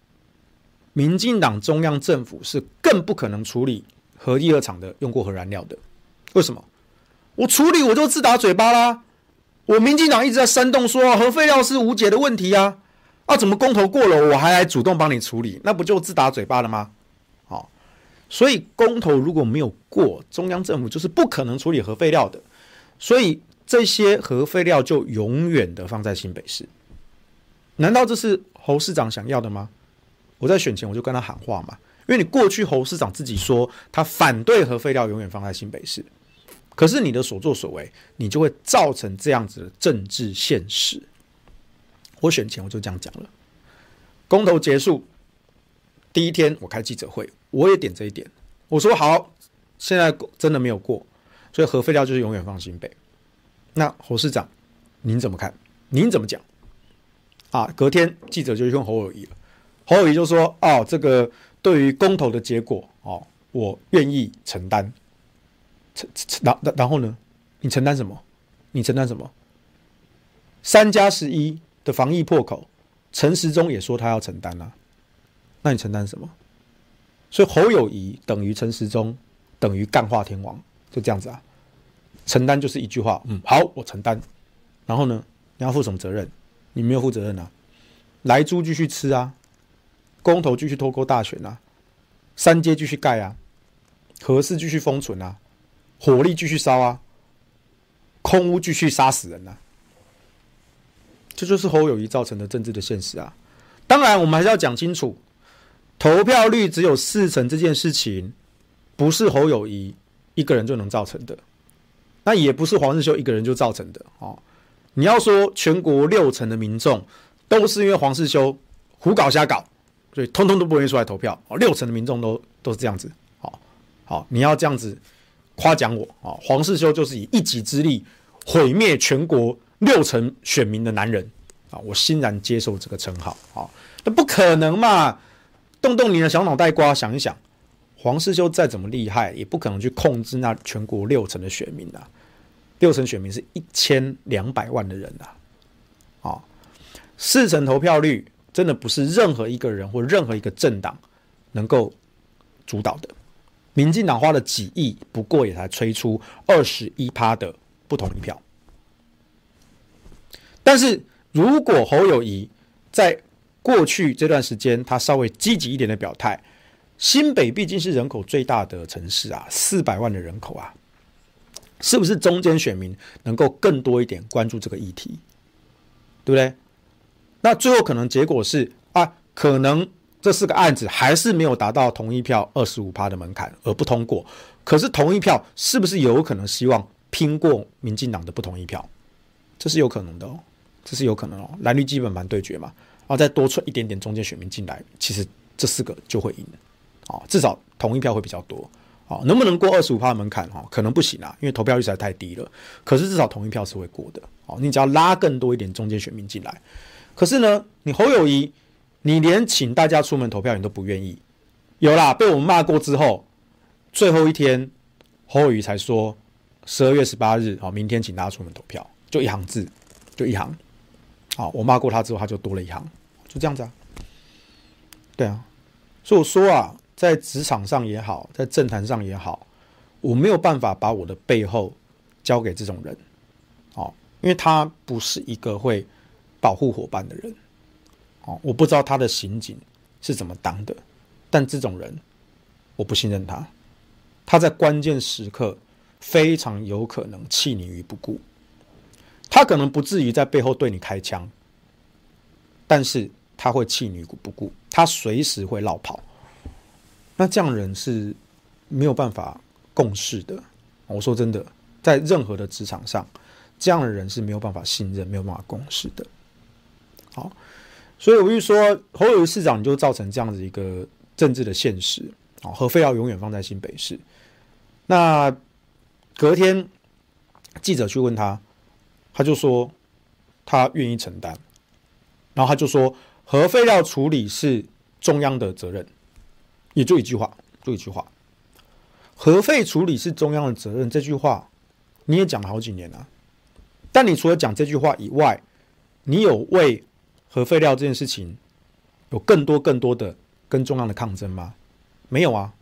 民进党中央政府是更不可能处理核一、二厂的用过核燃料的。为什么？我处理我就自打嘴巴啦！我民进党一直在煽动说核废料是无解的问题啊！啊，怎么公投过了我还来主动帮你处理？那不就自打嘴巴了吗？好，所以公投如果没有过，中央政府就是不可能处理核废料的。所以这些核废料就永远的放在新北市。难道这是侯市长想要的吗？我在选前我就跟他喊话嘛，因为你过去侯市长自己说他反对核废料永远放在新北市。可是你的所作所为，你就会造成这样子的政治现实。我选前我就这样讲了，公投结束第一天，我开记者会，我也点这一点，我说好，现在真的没有过，所以核废料就是永远放新北。那侯市长，您怎么看？您怎么讲？啊，隔天记者就去问侯友谊了，侯友谊就说：“哦，这个对于公投的结果，哦，我愿意承担。”承然然然后呢？你承担什么？你承担什么？三加十一的防疫破口，陈时中也说他要承担啊。那你承担什么？所以侯友谊等于陈时中，等于干化天王，就这样子啊。承担就是一句话，嗯，好，我承担。然后呢？你要负什么责任？你没有负责任啊。莱猪继续吃啊，公投继续脱钩大选啊，三阶继续盖啊，核四继续封存啊。火力继续烧啊，空屋继续杀死人呐、啊，这就是侯友谊造成的政治的现实啊。当然，我们还是要讲清楚，投票率只有四成这件事情，不是侯友谊一个人就能造成的，那也不是黄世修一个人就造成的哦。你要说全国六成的民众都是因为黄世修胡搞瞎搞，所以通通都不愿意出来投票哦。六成的民众都都是这样子，好，好，你要这样子。夸奖我啊，黄世修就是以一己之力毁灭全国六成选民的男人啊！我欣然接受这个称号啊！那不可能嘛！动动你的小脑袋瓜想一想，黄世修再怎么厉害，也不可能去控制那全国六成的选民啊！六成选民是一千两百万的人啊！啊，四成投票率真的不是任何一个人或任何一个政党能够主导的。民进党花了几亿，不过也才吹出二十一趴的不同意票。但是如果侯友谊在过去这段时间他稍微积极一点的表态，新北毕竟是人口最大的城市啊，四百万的人口啊，是不是中间选民能够更多一点关注这个议题？对不对？那最后可能结果是啊，可能。这四个案子还是没有达到同意票二十五趴的门槛而不通过，可是同意票是不是有可能希望拼过民进党的不同意票？这是有可能的哦，这是有可能哦。蓝绿基本盘对决嘛，然后再多出一点点中间选民进来，其实这四个就会赢哦，至少同一票会比较多哦。能不能过二十五趴的门槛？哈，可能不行啊，因为投票率实在太低了。可是至少同一票是会过的哦。你只要拉更多一点中间选民进来，可是呢，你侯友谊。你连请大家出门投票你都不愿意，有啦，被我们骂过之后，最后一天侯友谊才说十二月十八日，好，明天请大家出门投票，就一行字，就一行，好，我骂过他之后，他就多了一行，就这样子啊，对啊，所以我说啊，在职场上也好，在政坛上也好，我没有办法把我的背后交给这种人，哦，因为他不是一个会保护伙伴的人。哦，我不知道他的刑警是怎么当的，但这种人我不信任他。他在关键时刻非常有可能弃你于不顾。他可能不至于在背后对你开枪，但是他会弃你于不顾，他随时会落跑。那这样人是没有办法共事的。我说真的，在任何的职场上，这样的人是没有办法信任、没有办法共事的。好。所以我就说，侯友宜市长你就造成这样子一个政治的现实啊，核废料永远放在新北市。那隔天记者去问他，他就说他愿意承担，然后他就说核废料处理是中央的责任，也就一句话，就一句话，核废处理是中央的责任。这句话你也讲了好几年了，但你除了讲这句话以外，你有为核废料这件事情有更多更多的跟中央的抗争吗？没有啊。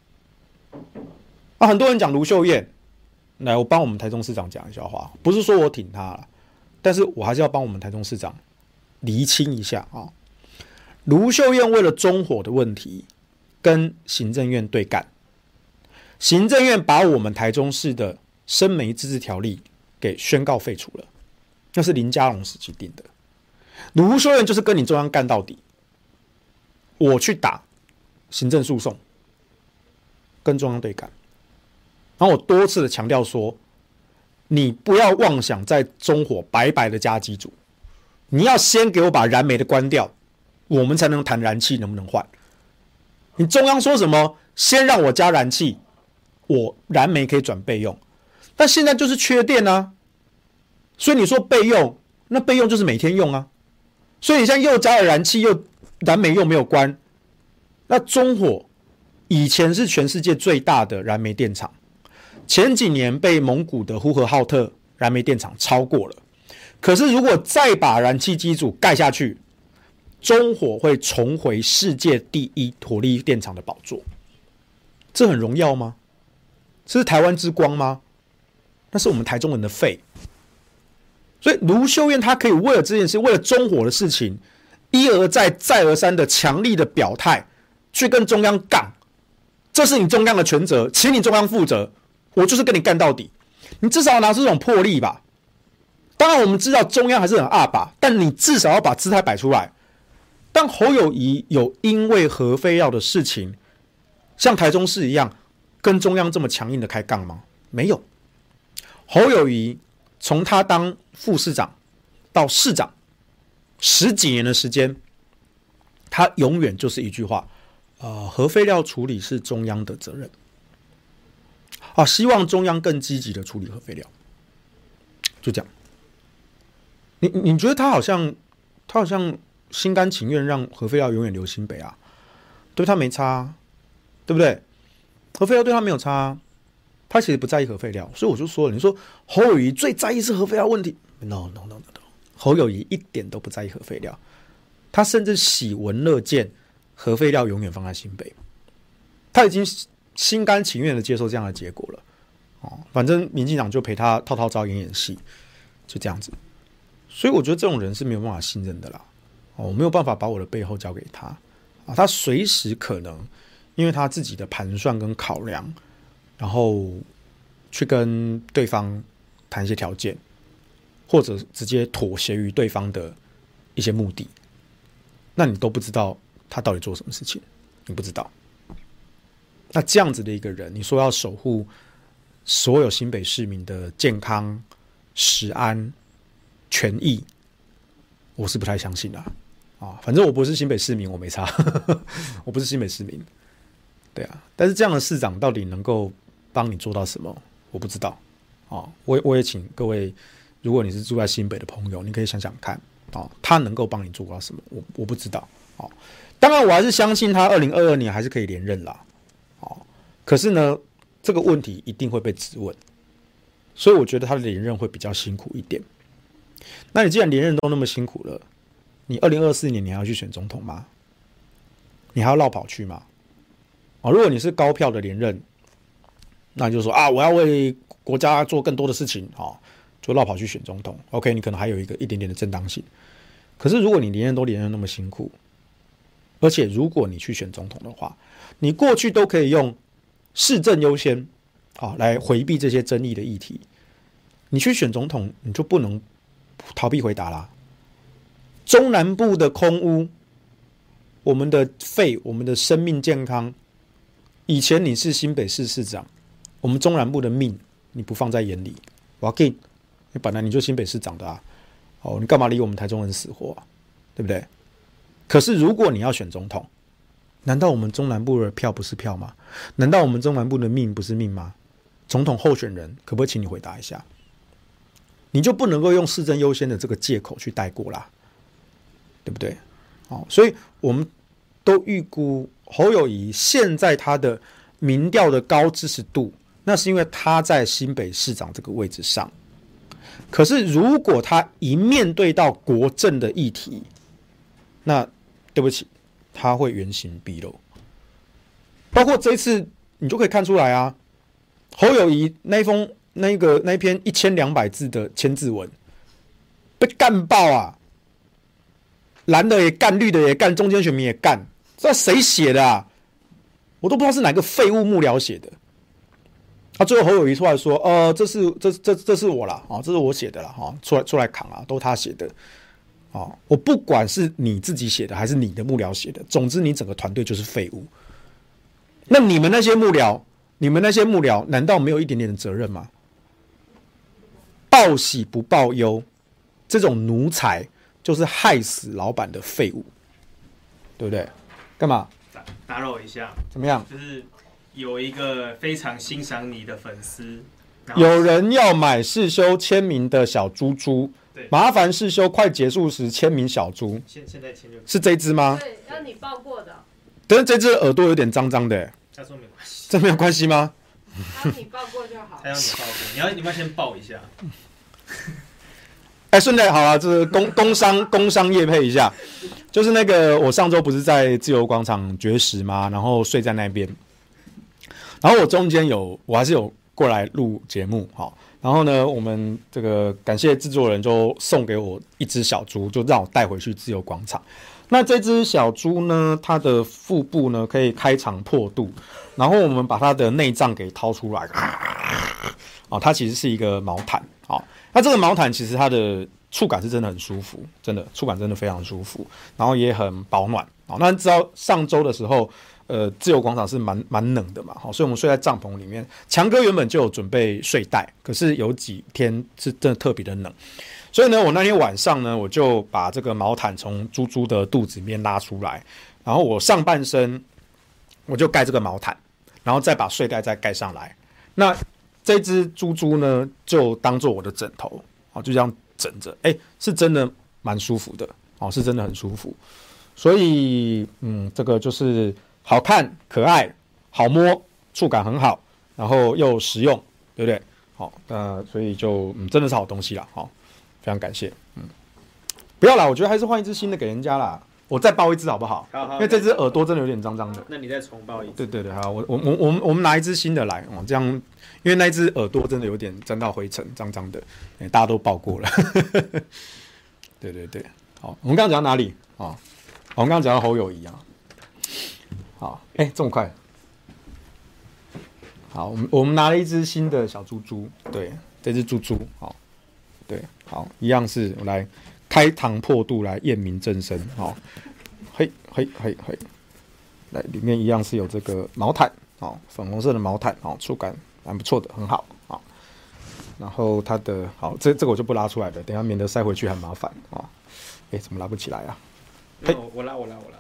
啊，很多人讲卢秀燕，来，我帮我们台中市长讲一下话，不是说我挺他了，但是我还是要帮我们台中市长厘清一下啊。卢秀燕为了中火的问题跟行政院对干，行政院把我们台中市的生煤自治条例给宣告废除了，那是林佳龙时期定的。卢秀燕就是跟你中央干到底，我去打行政诉讼，跟中央对干。然后我多次的强调说，你不要妄想在中火白白的加机组，你要先给我把燃煤的关掉，我们才能谈燃气能不能换。你中央说什么？先让我加燃气，我燃煤可以转备用，但现在就是缺电啊，所以你说备用，那备用就是每天用啊，所以你现在又加了燃气，又燃煤又没有关，那中火以前是全世界最大的燃煤电厂。前几年被蒙古的呼和浩特燃煤电厂超过了，可是如果再把燃气机组盖下去，中火会重回世界第一火力电厂的宝座，这很荣耀吗？这是台湾之光吗？那是我们台中人的肺。所以卢秀燕她可以为了这件事，为了中火的事情，一而再、再而三的强力的表态，去跟中央杠，这是你中央的权责，请你中央负责。我就是跟你干到底，你至少要拿出这种魄力吧。当然，我们知道中央还是很二吧，但你至少要把姿态摆出来。但侯友宜有因为核废料的事情，像台中市一样跟中央这么强硬的开杠吗？没有。侯友宜从他当副市长到市长十几年的时间，他永远就是一句话：呃，核废料处理是中央的责任。啊，希望中央更积极的处理核废料，就这样。你你觉得他好像他好像心甘情愿让核废料永远留新北啊？对他没差，对不对？核废料对他没有差，他其实不在意核废料，所以我就说了，你说侯友谊最在意是核废料问题？No No No No No，侯友谊一点都不在意核废料，他甚至喜闻乐见核废料永远放在新北，他已经。心甘情愿的接受这样的结果了，哦，反正民进党就陪他套套招演演戏，就这样子。所以我觉得这种人是没有办法信任的啦，我没有办法把我的背后交给他。啊，他随时可能因为他自己的盘算跟考量，然后去跟对方谈一些条件，或者直接妥协于对方的一些目的，那你都不知道他到底做什么事情，你不知道。那这样子的一个人，你说要守护所有新北市民的健康、食安、权益，我是不太相信的，啊。反正我不是新北市民，我没差，我不是新北市民。对啊，但是这样的市长到底能够帮你做到什么？我不知道啊。我我也请各位，如果你是住在新北的朋友，你可以想想看啊，他能够帮你做到什么？我我不知道啊。当然，我还是相信他二零二二年还是可以连任啦。啊可是呢，这个问题一定会被质问，所以我觉得他的连任会比较辛苦一点。那你既然连任都那么辛苦了，你二零二四年你还要去选总统吗？你还要绕跑去吗？啊，如果你是高票的连任，那就说啊，我要为国家做更多的事情，啊，就绕跑去选总统。OK，你可能还有一个一点点的正当性。可是如果你连任都连任那么辛苦，而且如果你去选总统的话，你过去都可以用。市政优先，啊，来回避这些争议的议题。你去选总统，你就不能逃避回答啦。中南部的空屋，我们的肺，我们的生命健康。以前你是新北市市长，我们中南部的命你不放在眼里，我要给你，你本来你就新北市长的啊，哦，你干嘛理我们台中人死活啊？对不对？可是如果你要选总统，难道我们中南部的票不是票吗？难道我们中南部的命不是命吗？总统候选人，可不可以请你回答一下？你就不能够用市政优先的这个借口去带过啦，对不对？哦，所以我们都预估侯友谊现在他的民调的高支持度，那是因为他在新北市长这个位置上，可是如果他一面对到国政的议题，那对不起，他会原形毕露。包括这一次，你就可以看出来啊，侯友谊那封那个那篇一千两百字的千字文被干爆啊，蓝的也干，绿的也干，中间选民也干，这谁写的啊？我都不知道是哪个废物幕僚写的。他、最后侯友谊出来说：“呃，这是这这这是我啦，啊，这是我写的啦，哈，出来出来扛啊，都他写的，啊，我不管是你自己写的还是你的幕僚写的，总之你整个团队就是废物。那你们那些幕僚，你们那些幕僚，难道没有一点点的责任吗？报喜不报忧，这种奴才就是害死老板的废物，对不对？干嘛？打打扰我一下，怎么样？就是。”有一个非常欣赏你的粉丝，有人要买世修签名的小猪猪，对，麻烦世修快结束时签名小猪。现现在签就是这只吗？对，要你抱过的。但是这只耳朵有点脏脏的，他说没关系，这没有关系吗？他你抱过就好。他要你抱过，你要你要先抱一下。哎，顺带好啊，这是工工商工商业配一下，就是那个我上周不是在自由广场绝食吗？然后睡在那边。然后我中间有，我还是有过来录节目，好，然后呢，我们这个感谢制作人就送给我一只小猪，就让我带回去自由广场。那这只小猪呢，它的腹部呢可以开肠破肚，然后我们把它的内脏给掏出来，啊，它其实是一个毛毯，好，那这个毛毯其实它的触感是真的很舒服，真的触感真的非常舒服，然后也很保暖，好，那知道上周的时候。呃，自由广场是蛮蛮冷的嘛，好，所以我们睡在帐篷里面。强哥原本就有准备睡袋，可是有几天是真的特别的冷，所以呢，我那天晚上呢，我就把这个毛毯从猪猪的肚子里面拉出来，然后我上半身我就盖这个毛毯，然后再把睡袋再盖上来。那这只猪猪呢，就当做我的枕头，啊，就这样枕着，哎，是真的蛮舒服的，哦，是真的很舒服。所以，嗯，这个就是。好看、可爱、好摸、触感很好，然后又实用，对不对？好，那所以就嗯，真的是好东西啦。好，非常感谢。嗯，不要啦，我觉得还是换一只新的给人家啦。我再抱一只好不好？好，好，因为这只耳朵真的有点脏脏的。那你再重抱一只。对对对，好，我我我我们我们拿一只新的来哦，这样，因为那只耳朵真的有点沾到灰尘，脏脏的。大家都抱过了。对对对，好，我们刚刚讲到哪里啊？我们刚刚讲到侯友宜啊。好，哎、欸，这么快？好，我们我们拿了一只新的小猪猪，对，这只猪猪，好，对，好，一样是我来开膛破肚来验明正身，好，嘿，嘿，嘿，嘿，来，里面一样是有这个毛毯，哦，粉红色的毛毯，哦，触感蛮不错的，很好，好，然后它的，好，这这个我就不拉出来了，等下免得塞回去很麻烦，啊，哎，怎么拉不起来啊？嘿，我拉，我拉，我拉。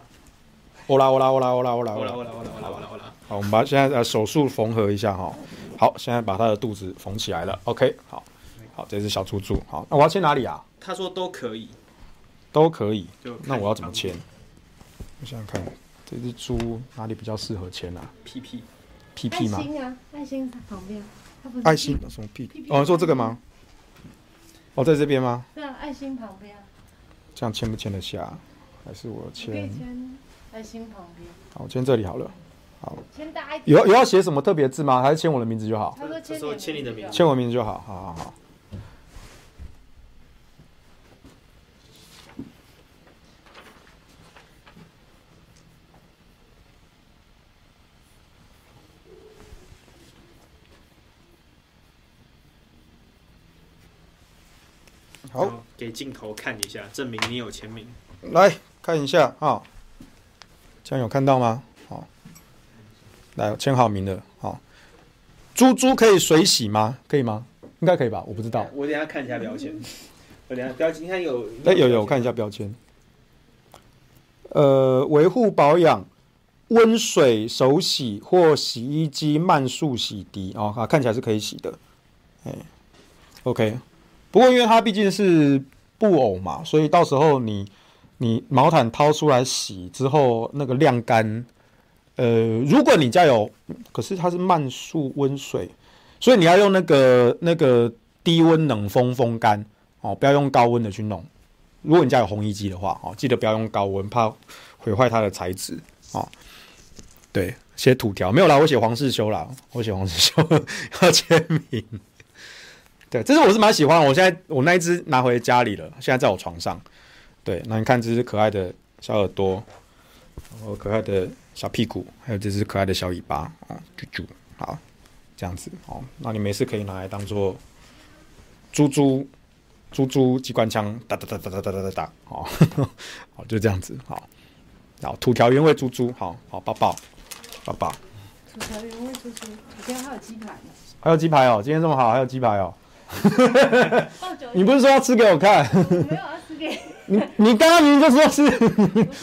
欧啦欧啦欧啦欧啦欧啦欧啦欧啦欧啦欧啦欧啦！好，我们把现在呃手术缝合一下哈。好，现在把他的肚子缝起来了。OK，好，好，这是小猪猪。好，那我要签哪里啊？他说都可以，都可以。那我要怎么签？我想想看，这只猪哪里比较适合签啊？屁屁，屁屁吗？爱心啊，爱心旁边。爱心什么屁屁？哦，说这个吗？哦，在这边吗？对啊，爱心旁边。这样签不签得下？还是我签？爱心旁边，好，我签这里好了。好，签大一点。有有要写什么特别字吗？还是签我的名字就好？他说签你的名字，签我名字就好。好好好。好，给镜头看一下，证明你有签名。来看一下啊。这样有看到吗？好，来签好名的。好，猪猪可以水洗吗？可以吗？应该可以吧？我不知道。我等下看一下标签。我等下标签，你看有？哎，有有，我看一下标签。呃，维护保养，温水手洗或洗衣机慢速洗涤。哦，啊，看起来是可以洗的。哎，OK。不过因为它毕竟是布偶嘛，所以到时候你。你毛毯掏出来洗之后，那个晾干，呃，如果你家有，可是它是慢速温水，所以你要用那个那个低温冷风风干哦，不要用高温的去弄。如果你家有烘衣机的话，哦，记得不要用高温，怕毁坏它的材质哦。对，写土条没有啦，我写黄世修啦，我写黄世修 要签名。对，这是我是蛮喜欢，我现在我那一只拿回家里了，现在在我床上。对，那你看这只可爱的小耳朵，然后可爱的小屁股，还有这只可爱的小尾巴哦，啾啾，好，这样子哦，那你没事可以拿来当做猪猪猪猪机关枪，哒哒哒哒哒哒哒哒，好，好就这样子，好，好土条原味猪猪，好好抱抱抱抱。土条原味猪猪，今天还有鸡排呢。还有鸡排哦，今天这么好，还有鸡排哦。你不是说要吃给我看？我没有要吃给你。你刚刚明明就说是，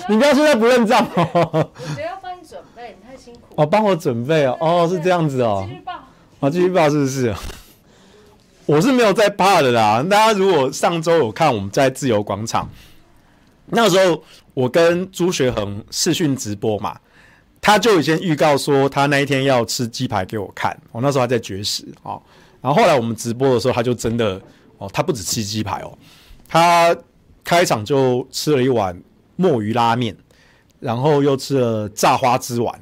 你不要现在不认账哦。我觉得要帮你准备，你太辛苦。哦，帮我准备哦，哦，是这样子哦。继续报。好，继续报是不是？我是没有在怕的啦。大家如果上周有看我们在自由广场，那时候我跟朱学恒视讯直播嘛，他就已经预告说他那一天要吃鸡排给我看。我那时候还在绝食哦。然后后来我们直播的时候，他就真的哦，他不止吃鸡排哦，他开场就吃了一碗墨鱼拉面，然后又吃了炸花枝丸，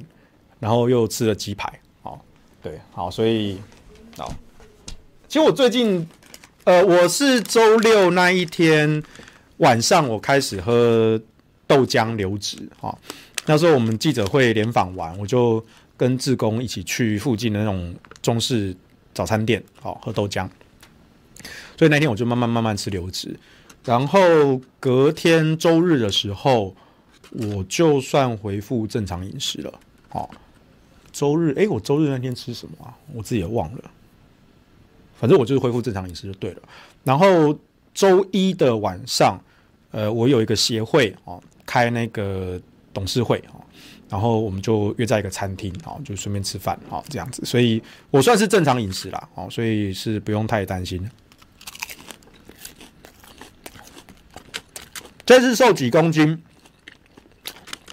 然后又吃了鸡排，哦，对，好，所以好，其实我最近，呃，我是周六那一天晚上我开始喝豆浆流质，哈，那时候我们记者会联访完，我就跟志工一起去附近的那种中式。早餐店，好喝豆浆，所以那天我就慢慢慢慢吃流质，然后隔天周日的时候，我就算恢复正常饮食了。好，周日，诶，我周日那天吃什么啊？我自己也忘了，反正我就是恢复正常饮食就对了。然后周一的晚上，呃，我有一个协会哦，开那个董事会哦。然后我们就约在一个餐厅，哦，就顺便吃饭，哦，这样子，所以我算是正常饮食啦，哦，所以是不用太担心。这次瘦几公斤？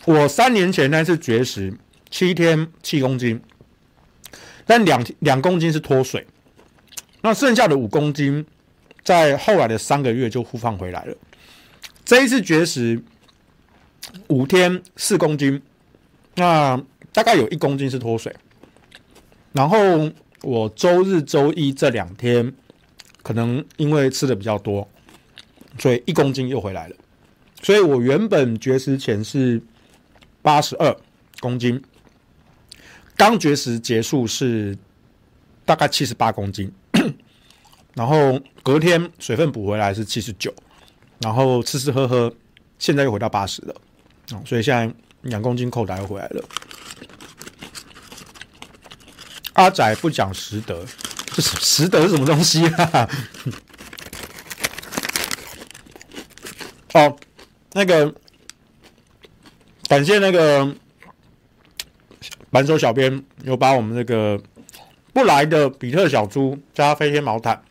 我三年前那次绝食七天七公斤，但两两公斤是脱水，那剩下的五公斤在后来的三个月就复胖回来了。这一次绝食五天四公斤。那大概有一公斤是脱水，然后我周日、周一这两天，可能因为吃的比较多，所以一公斤又回来了。所以我原本绝食前是八十二公斤，刚绝食结束是大概七十八公斤，然后隔天水分补回来是七十九，然后吃吃喝喝，现在又回到八十了，所以现在。两公斤扣打又回来了。阿仔不讲实德，这是实德是什么东西啊？哦，那个感谢那个板手小编有把我们那个不来的比特小猪加飞天毛毯，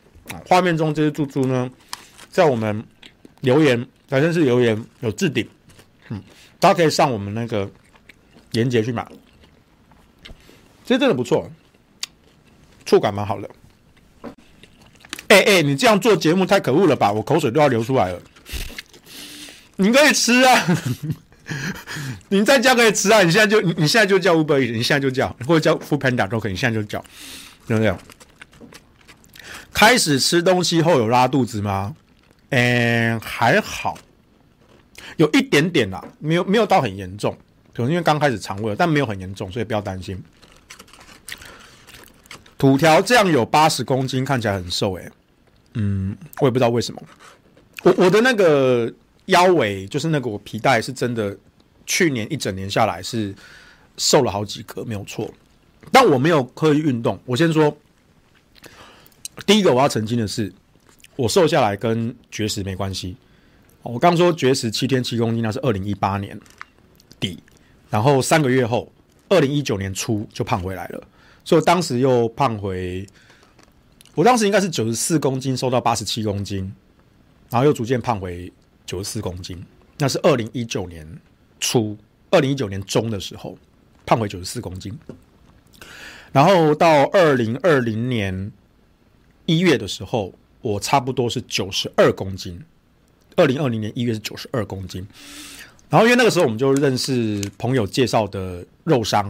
画面中这只猪猪呢，在我们留言，反正是留言有置顶，嗯。大家可以上我们那个链接去买，其实真的不错，触感蛮好的。哎、欸、哎、你这样做节目太可恶了吧？我口水都要流出来了。你可以吃啊，你在家可以吃啊。你现在就你你现在就叫 Uber 你现在就叫，或者叫 f o o p a n d a 都可以。你现在就叫，就这样。开始吃东西后有拉肚子吗？嗯、欸，还好。有一点点啦，没有没有到很严重，可能因为刚开始肠胃，但没有很严重，所以不要担心。土条这样有八十公斤，看起来很瘦诶、嗯，我也不知道为什么。我我的那个腰围，就是那个我皮带，是真的，去年一整年下来是瘦了好几个，没有错。但我没有刻意运动。我先说，第一个我要澄清的是，我瘦下来跟绝食没关系。我刚说绝食七天七公斤，那是二零一八年底，然后三个月后，二零一九年初就胖回来了，所以我当时又胖回，我当时应该是九十四公斤，瘦到八十七公斤，然后又逐渐胖回九十四公斤，那是二零一九年初，二零一九年中的时候胖回九十四公斤，然后到二零二零年一月的时候，我差不多是九十二公斤，二零二零年一月是九十二公斤。然后因为那个时候我们就认识朋友介绍的肉商，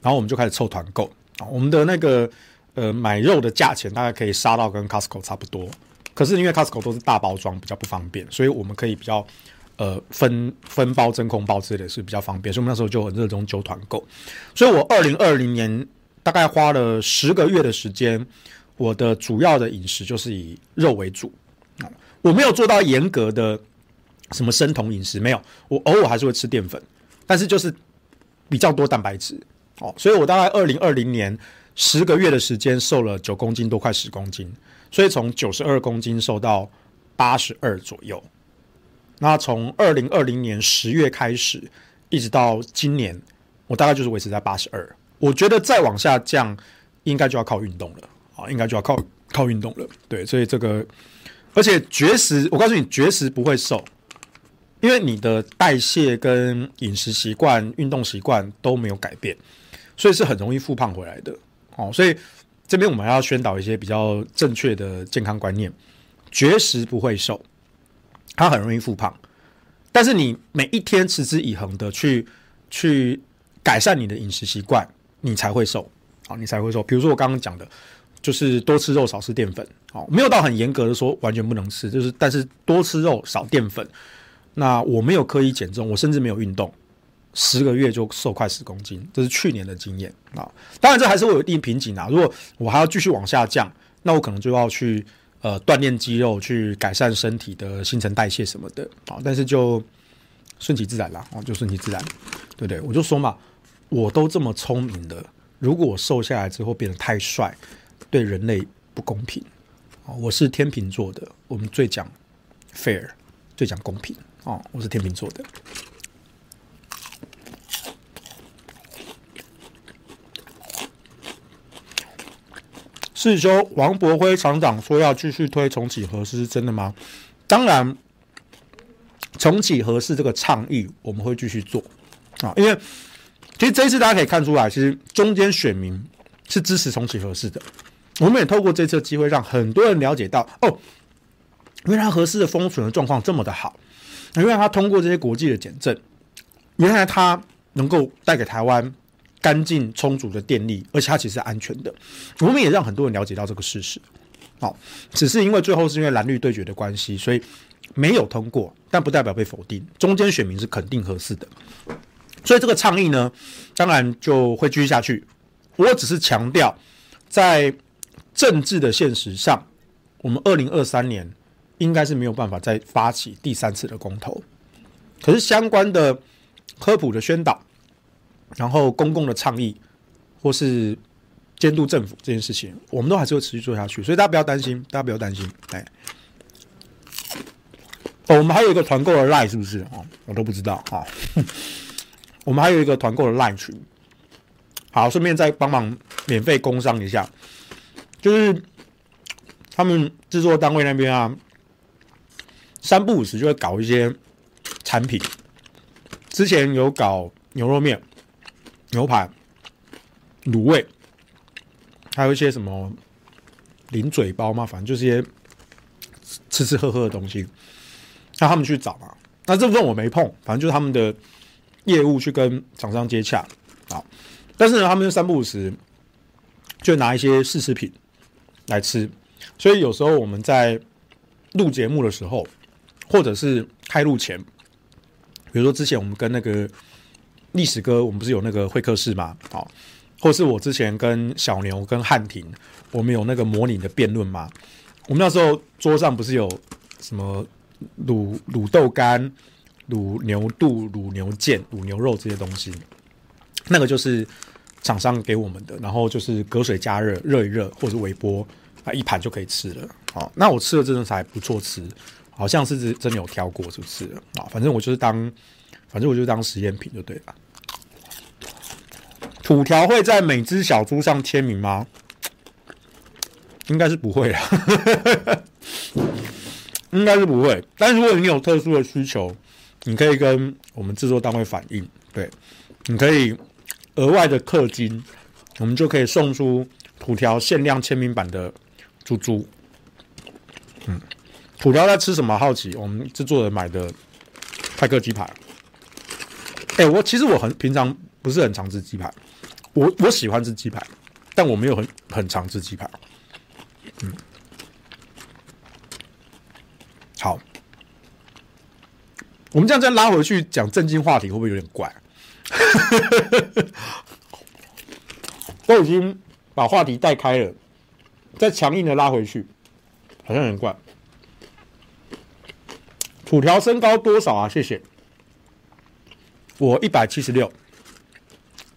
然后我们就开始凑团购啊。我们的那个呃买肉的价钱大概可以杀到跟 Costco 差不多，可是因为 Costco 都是大包装，比较不方便，所以我们可以比较呃分分包真空包之类的是比较方便，所以我们那时候就很热衷揪团购。所以我二零二零年大概花了十个月的时间。我的主要的饮食就是以肉为主，我没有做到严格的什么生酮饮食，没有，我偶尔还是会吃淀粉，但是就是比较多蛋白质哦，所以我大概二零二零年十个月的时间瘦了九公斤多，快十公斤，所以从九十二公斤瘦到八十二左右。那从二零二零年十月开始，一直到今年，我大概就是维持在八十二。我觉得再往下降，应该就要靠运动了啊。应该就要靠靠运动了，对，所以这个，而且绝食，我告诉你，绝食不会瘦，因为你的代谢跟饮食习惯、运动习惯都没有改变，所以是很容易复胖回来的。哦，所以这边我们要宣导一些比较正确的健康观念：绝食不会瘦，它很容易复胖，但是你每一天持之以恒的去去改善你的饮食习惯，你才会瘦，好，你才会瘦。比如说我刚刚讲的。就是多吃肉少吃淀粉，哦，没有到很严格的说完全不能吃，就是但是多吃肉少淀粉。那我没有刻意减重，我甚至没有运动，十个月就瘦快十公斤，这是去年的经验啊。当然这还是会有一定瓶颈啊。如果我还要继续往下降，那我可能就要去呃锻炼肌肉，去改善身体的新陈代谢什么的啊。但是就顺其自然啦，哦，就顺其自然，对不对？我就说嘛，我都这么聪明的，如果我瘦下来之后变得太帅。对人类不公平，我是天秤座的，我们最讲 fair，最讲公平哦。我是天秤座的。世修王博辉厂长说要继续推重启核，是真的吗？当然，重启核四这个倡议我们会继续做啊，因为其实这一次大家可以看出来，其实中间选民是支持重启核四的。我们也透过这次机会，让很多人了解到，哦，原来核四的封存的状况这么的好，原来它通过这些国际的检证，原来它能够带给台湾干净充足的电力，而且它其实是安全的。我们也让很多人了解到这个事实。好，只是因为最后是因为蓝绿对决的关系，所以没有通过，但不代表被否定。中间选民是肯定合适的，所以这个倡议呢，当然就会继续下去。我只是强调在。政治的现实上，我们二零二三年应该是没有办法再发起第三次的公投。可是相关的科普的宣导，然后公共的倡议，或是监督政府这件事情，我们都还是会持续做下去。所以大家不要担心，大家不要担心。哎，哦，我们还有一个团购的 line 是不是？哦，我都不知道啊。我们还有一个团购的 line 群。好，顺便再帮忙免费工商一下。就是他们制作单位那边啊，三不五时就会搞一些产品。之前有搞牛肉面、牛排、卤味，还有一些什么零嘴包嘛，反正就是些吃吃喝喝的东西。让他们去找嘛，那这部分我没碰，反正就是他们的业务去跟厂商接洽啊。但是呢，他们就三不五时就拿一些试吃品。来吃，所以有时候我们在录节目的时候，或者是开录前，比如说之前我们跟那个历史哥，我们不是有那个会客室吗？好，或是我之前跟小牛、跟汉庭，我们有那个模拟的辩论吗？我们那时候桌上不是有什么卤卤豆干、卤牛肚、卤牛腱、卤牛肉这些东西，那个就是厂商给我们的，然后就是隔水加热，热一热，或者微波。啊，一盘就可以吃了。好，那我吃了真的还不错吃，好像是真有挑过，就吃了啊。反正我就是当，反正我就当实验品就对了。土条会在每只小猪上签名吗？应该是不会啦，应该是不会。但如果你有特殊的需求，你可以跟我们制作单位反映，对，你可以额外的氪金，我们就可以送出土条限量签名版的。猪猪，嗯，土条在吃什么？好奇，我们制作人买的派克鸡排。哎、我其实我很平常不是很常吃鸡排，我我喜欢吃鸡排，但我没有很很常吃鸡排。嗯，好，我们这样再拉回去讲正经话题，会不会有点怪？都已经把话题带开了，再强硬的拉回去，好像很怪。土条身高多少啊？谢谢。我一百七十六，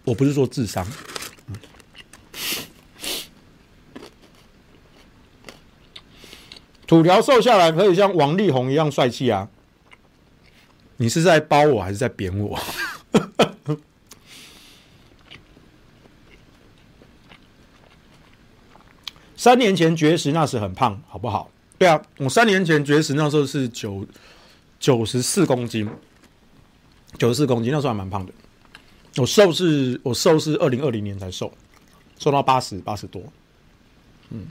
我不是说智商。土条瘦下来可以像王力宏一样帅气啊？你是在褒我还是在贬我？三年前绝食那时很胖，好不好？对啊，我三年前绝食那时候是九九十四公斤，九十四公斤那时候还蛮胖的。我瘦是，我瘦是二零二零年才瘦，瘦到八十八十多。嗯，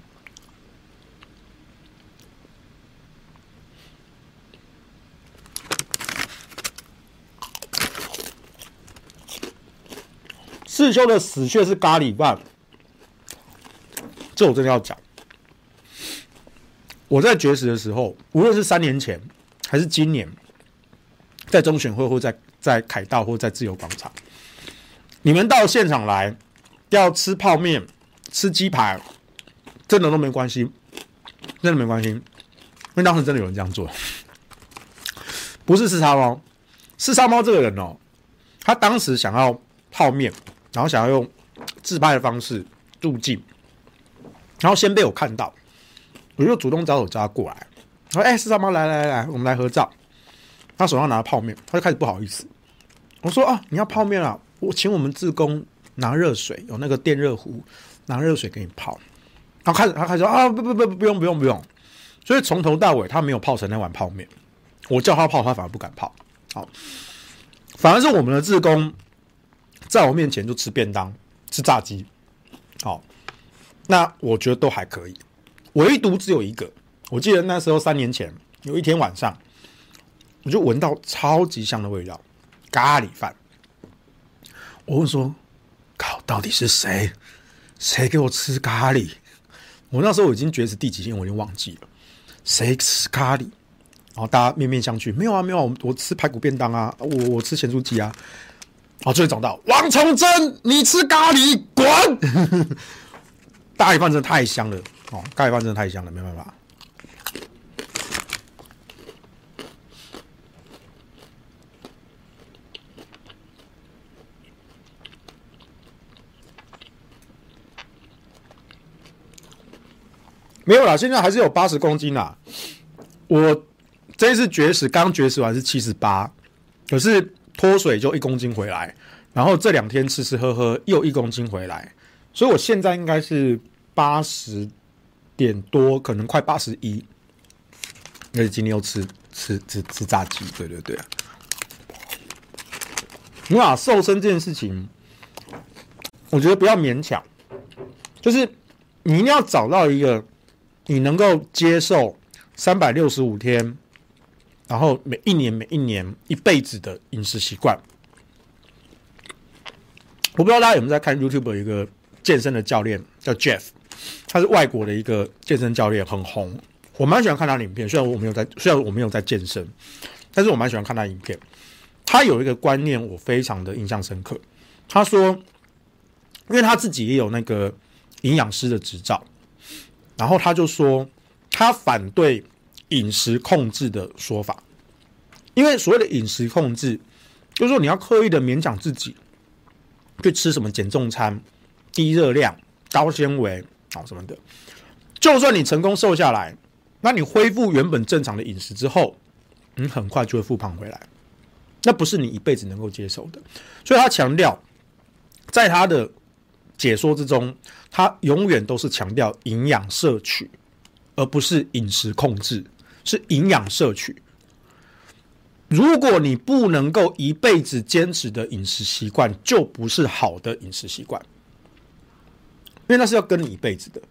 世修的死穴是咖喱饭。这我真的要讲，我在绝食的时候，无论是三年前还是今年，在中选会或在在凯道或在自由广场，你们到现场来要吃泡面、吃鸡排，真的都没关系，真的没关系，因为当时真的有人这样做，不是四叉猫，四叉猫这个人哦，他当时想要泡面，然后想要用自拍的方式入镜。然后先被我看到，我就主动招手叫他过来，说：“哎，四叉猫，来来来，我们来合照。”他手上拿泡面，他就开始不好意思。我说：“啊，你要泡面啊？我请我们自工拿热水，有那个电热壶，拿热水给你泡。”然后开始，他开始说：“啊，不不不，不用不用不用。”所以从头到尾他没有泡成那碗泡面。我叫他泡，他反而不敢泡。好，反而是我们的自工在我面前就吃便当，吃炸鸡。好。那我觉得都还可以，唯独只有一个。我记得那时候三年前有一天晚上，我就闻到超级香的味道，咖喱饭。我问说：“靠，到底是谁？谁给我吃咖喱？”我那时候已经觉得是第几天，我已经忘记了。谁吃咖喱？然后大家面面相觑，没有啊，没有啊，我我吃排骨便当啊，我我吃咸猪鸡啊。然后最后找到王崇祯，你吃咖喱，滚！咖喱饭真的太香了哦！咖喱饭真的太香了，没办法。没有啦，现在还是有八十公斤啦。我这一次绝食，刚绝食完是七十八，可是脱水就一公斤回来，然后这两天吃吃喝喝又一公斤回来，所以我现在应该是。八十点多，可能快八十一。而且今天又吃吃吃吃炸鸡，对对对啊！你把瘦身这件事情，我觉得不要勉强，就是你一定要找到一个你能够接受三百六十五天，然后每一年每一年一辈子的饮食习惯。我不知道大家有没有在看 YouTube 有一个健身的教练叫 Jeff。他是外国的一个健身教练，很红。我蛮喜欢看他的影片，虽然我没有在，虽然我没有在健身，但是我蛮喜欢看他影片。他有一个观念，我非常的印象深刻。他说，因为他自己也有那个营养师的执照，然后他就说，他反对饮食控制的说法，因为所谓的饮食控制，就是说你要刻意的勉强自己去吃什么减重餐、低热量。高纤维啊什么的，就算你成功瘦下来，那你恢复原本正常的饮食之后，你很快就会复胖回来，那不是你一辈子能够接受的。所以他强调，在他的解说之中，他永远都是强调营养摄取，而不是饮食控制，是营养摄取。如果你不能够一辈子坚持的饮食习惯，就不是好的饮食习惯。因为那是要跟你一辈子的，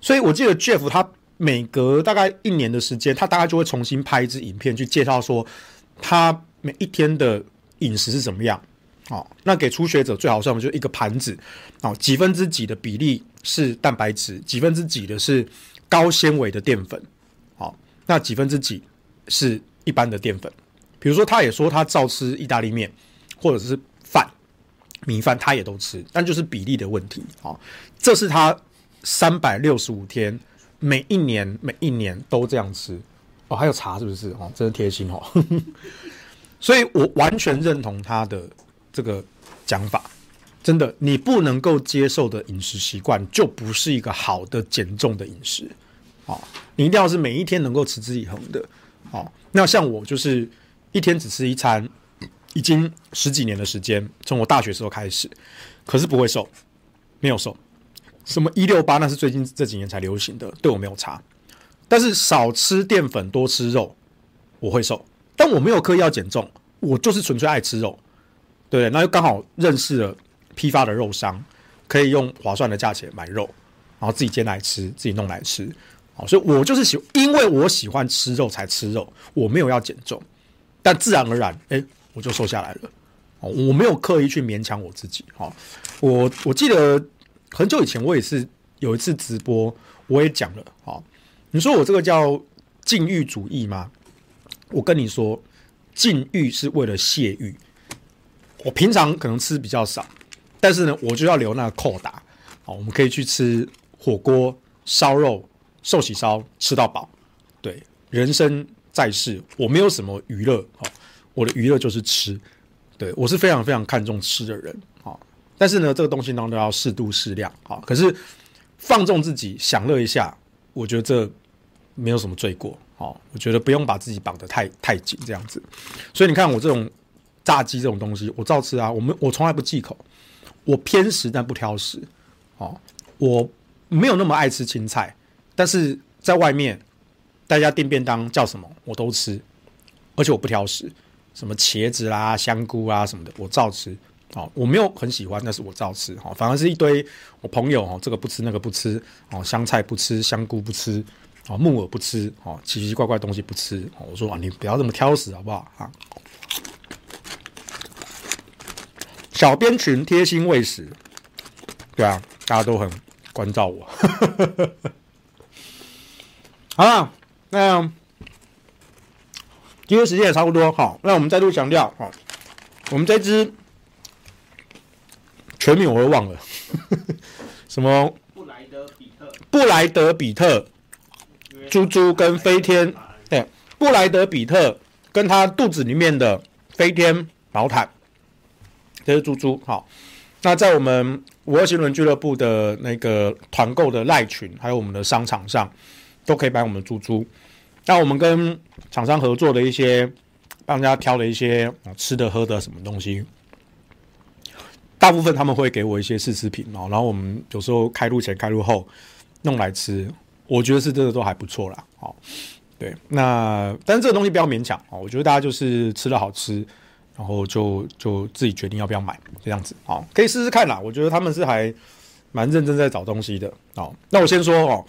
所以我记得 Jeff 他每隔大概一年的时间，他大概就会重新拍一支影片去介绍说他每一天的饮食是怎么样。好，那给初学者最好算的就是一个盘子，哦，几分之几的比例是蛋白质，几分之几的是高纤维的淀粉，那几分之几是一般的淀粉。比如说，他也说他照吃意大利面或者是饭、米饭，他也都吃，但就是比例的问题。好，这是他三百六十五天，每一年每一年都这样吃。哦，还有茶是不是？哦，真的贴心哦。所以我完全认同他的。这个讲法，真的，你不能够接受的饮食习惯，就不是一个好的减重的饮食。哦，你一定要是每一天能够持之以恒的。哦，那像我就是一天只吃一餐，已经十几年的时间，从我大学时候开始，可是不会瘦，没有瘦。什么一六八那是最近这几年才流行的，对我没有差。但是少吃淀粉，多吃肉，我会瘦。但我没有刻意要减重，我就是纯粹爱吃肉。对，那就刚好认识了批发的肉商，可以用划算的价钱买肉，然后自己煎来吃，自己弄来吃。好，所以我就是喜，因为我喜欢吃肉才吃肉，我没有要减重，但自然而然，哎，我就瘦下来了。哦，我没有刻意去勉强我自己。好，我我记得很久以前我也是有一次直播，我也讲了。好，你说我这个叫禁欲主义吗？我跟你说，禁欲是为了泄欲。我平常可能吃比较少，但是呢，我就要留那个扣打。好，我们可以去吃火锅、烧肉、寿喜烧，吃到饱。对，人生在世，我没有什么娱乐，好，我的娱乐就是吃。对，我是非常非常看重吃的人，但是呢，这个东西当然都要适度适量，可是放纵自己享乐一下，我觉得这没有什么罪过，我觉得不用把自己绑得太太紧，这样子。所以你看我这种。炸鸡这种东西，我照吃啊！我们我从来不忌口，我偏食但不挑食。哦，我没有那么爱吃青菜，但是在外面大家订便当叫什么我都吃，而且我不挑食，什么茄子啦、香菇啊什么的我照吃。哦，我没有很喜欢，但是我照吃。哦，反而是一堆我朋友哦，这个不吃那个不吃哦，香菜不吃，香菇不吃，哦，木耳不吃，哦，奇奇怪怪东西不吃。哦，我说啊，你不要这么挑食好不好啊？小编群贴心喂食，对啊，大家都很关照我。好了，那今天时间也差不多，好，那我们再度强调，好，我们这支全名我都忘了，什么？布莱德比特，布莱德比特，猪猪跟飞天，对，布莱德比特跟他肚子里面的飞天毛毯。这是猪猪，好。那在我们五二新轮俱乐部的那个团购的赖群，还有我们的商场上，都可以帮我们的猪猪。那我们跟厂商合作的一些，帮人家挑的一些吃的喝的什么东西，大部分他们会给我一些试吃品哦。然后我们有时候开录前、开录后弄来吃，我觉得是真的都还不错啦。好，对。那但是这个东西不要勉强哦，我觉得大家就是吃的好吃。然后就就自己决定要不要买这样子，哦，可以试试看啦。我觉得他们是还蛮认真在找东西的，好。那我先说哦，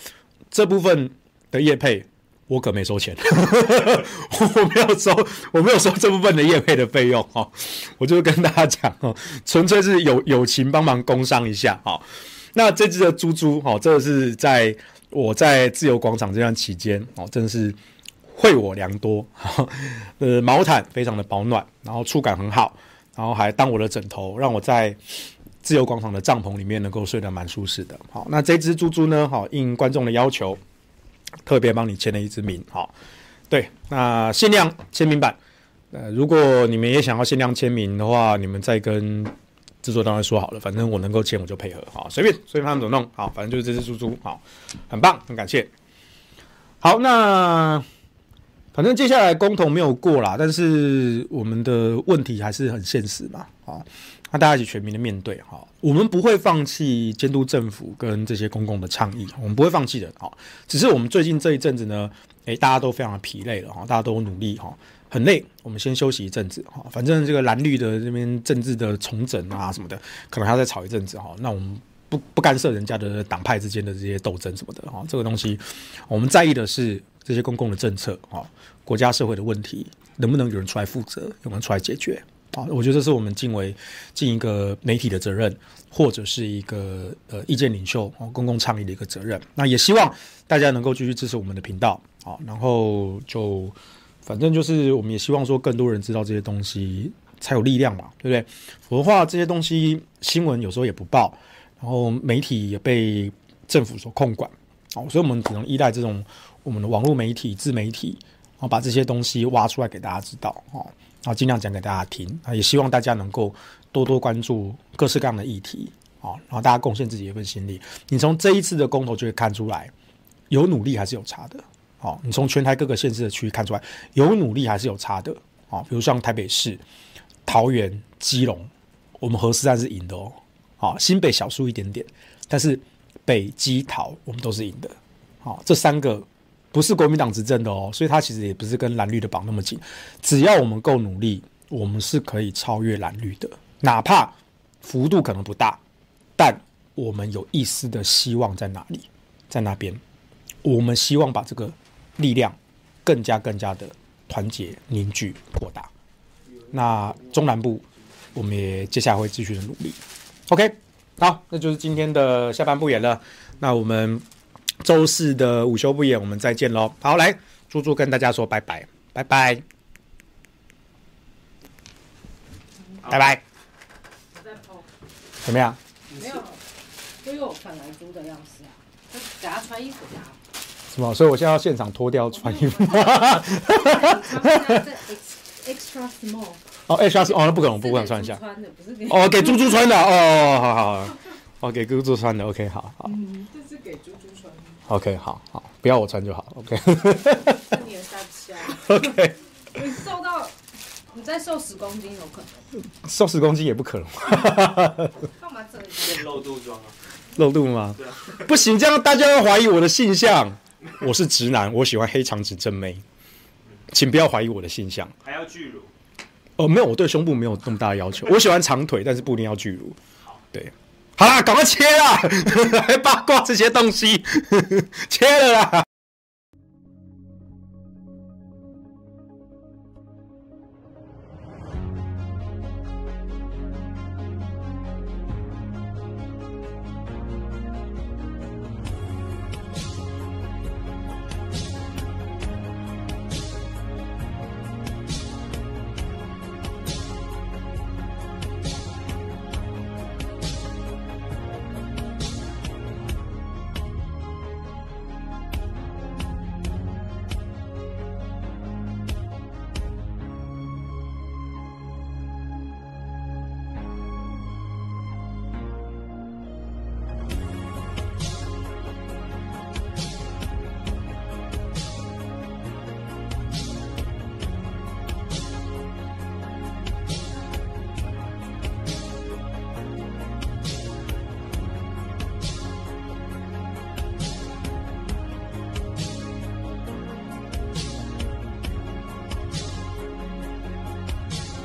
这部分的业配我可没收钱，我没有收，我没有收这部分的业配的费用哦。我就跟大家讲哦，纯粹是有友情帮忙工商一下，好。那这只的猪猪，哦，这是在我在自由广场这段期间，哦，真的是。惠我良多，呃，毛毯非常的保暖，然后触感很好，然后还当我的枕头，让我在自由广场的帐篷里面能够睡得蛮舒适的。好，那这只猪猪呢？好，应观众的要求，特别帮你签了一支名。好，对，那限量签名版，呃，如果你们也想要限量签名的话，你们再跟制作单位说好了，反正我能够签我就配合。好，随便随便他们怎么弄，好，反正就是这只猪猪，好，很棒，很感谢。好，那。反正接下来公投没有过啦，但是我们的问题还是很现实嘛，啊，那大家一起全民的面对哈，我们不会放弃监督政府跟这些公共的倡议，我们不会放弃的，哈，只是我们最近这一阵子呢，诶，大家都非常的疲累了哈，大家都努力哈，很累，我们先休息一阵子哈，反正这个蓝绿的这边政治的重整啊什么的，可能还要再吵一阵子哈，那我们不不干涉人家的党派之间的这些斗争什么的哈、这个东西我们在意的是这些公共的政策啊、哦，国家社会的问题能不能有人出来负责，有人出来解决。啊、我觉得这是我们尽为尽一个媒体的责任，或者是一个呃意见领袖，公共倡议的一个责任。那也希望大家能够继续支持我们的频道啊、然后就反正就是我们也希望说更多人知道这些东西。才有力量嘛，对不对？否则话，这些东西新闻有时候也不报，然后媒体也被政府所控管，哦，所以我们只能依赖这种我们的网络媒体、自媒体，然后把这些东西挖出来给大家知道，哦，啊尽量讲给大家听，啊，也希望大家能够多多关注各式各样的议题，啊，然后大家贡献自己一份心力。你从这一次的公投就会看出来，有努力还是有差的，哦，你从全台各个县市的区域看出来，有努力还是有差的，啊，比如像台北市。桃园、基隆，我们核四站是赢的哦。好，新北小输一点点，但是北基桃我们都是赢的。好，这三个不是国民党执政的哦，所以它其实也不是跟蓝绿的绑那么紧。只要我们够努力，我们是可以超越蓝绿的，哪怕幅度可能不大，但我们有一丝的希望在哪里，在那边，我们希望把这个力量更加更加的团结凝聚扩大。那中南部，我们也接下来会继续的努力。OK，好，那就是今天的下班不演了。那我们周四的午休不演，我们再见喽。好，来，猪猪跟大家说拜拜，拜拜，拜拜。怎么样？没有，因为我本来猪的样子啊，就给他穿衣服呀。什么？所以我现在要现场脱掉穿衣服吗？Extra small 哦，extra small 哦，那不可能，不可能穿一下。穿的不是给哦，给猪猪穿的哦，好好好，哦，给猪猪穿的，OK，好好。嗯，这是给猪猪穿的。OK，好好，不要我穿就好，OK。你也三七啊？OK。你瘦到，你再瘦十公斤有可能？瘦十公斤也不可能。干嘛这变露肚装啊？露肚吗？对啊。不行，这样大家会怀疑我的性向。我是直男，我喜欢黑长直正妹。请不要怀疑我的性象。还要巨乳？哦，没有，我对胸部没有那么大的要求。我喜欢长腿，但是不一定要巨乳。好，对，好啦，赶快切啦，还八卦这些东西，切了啦。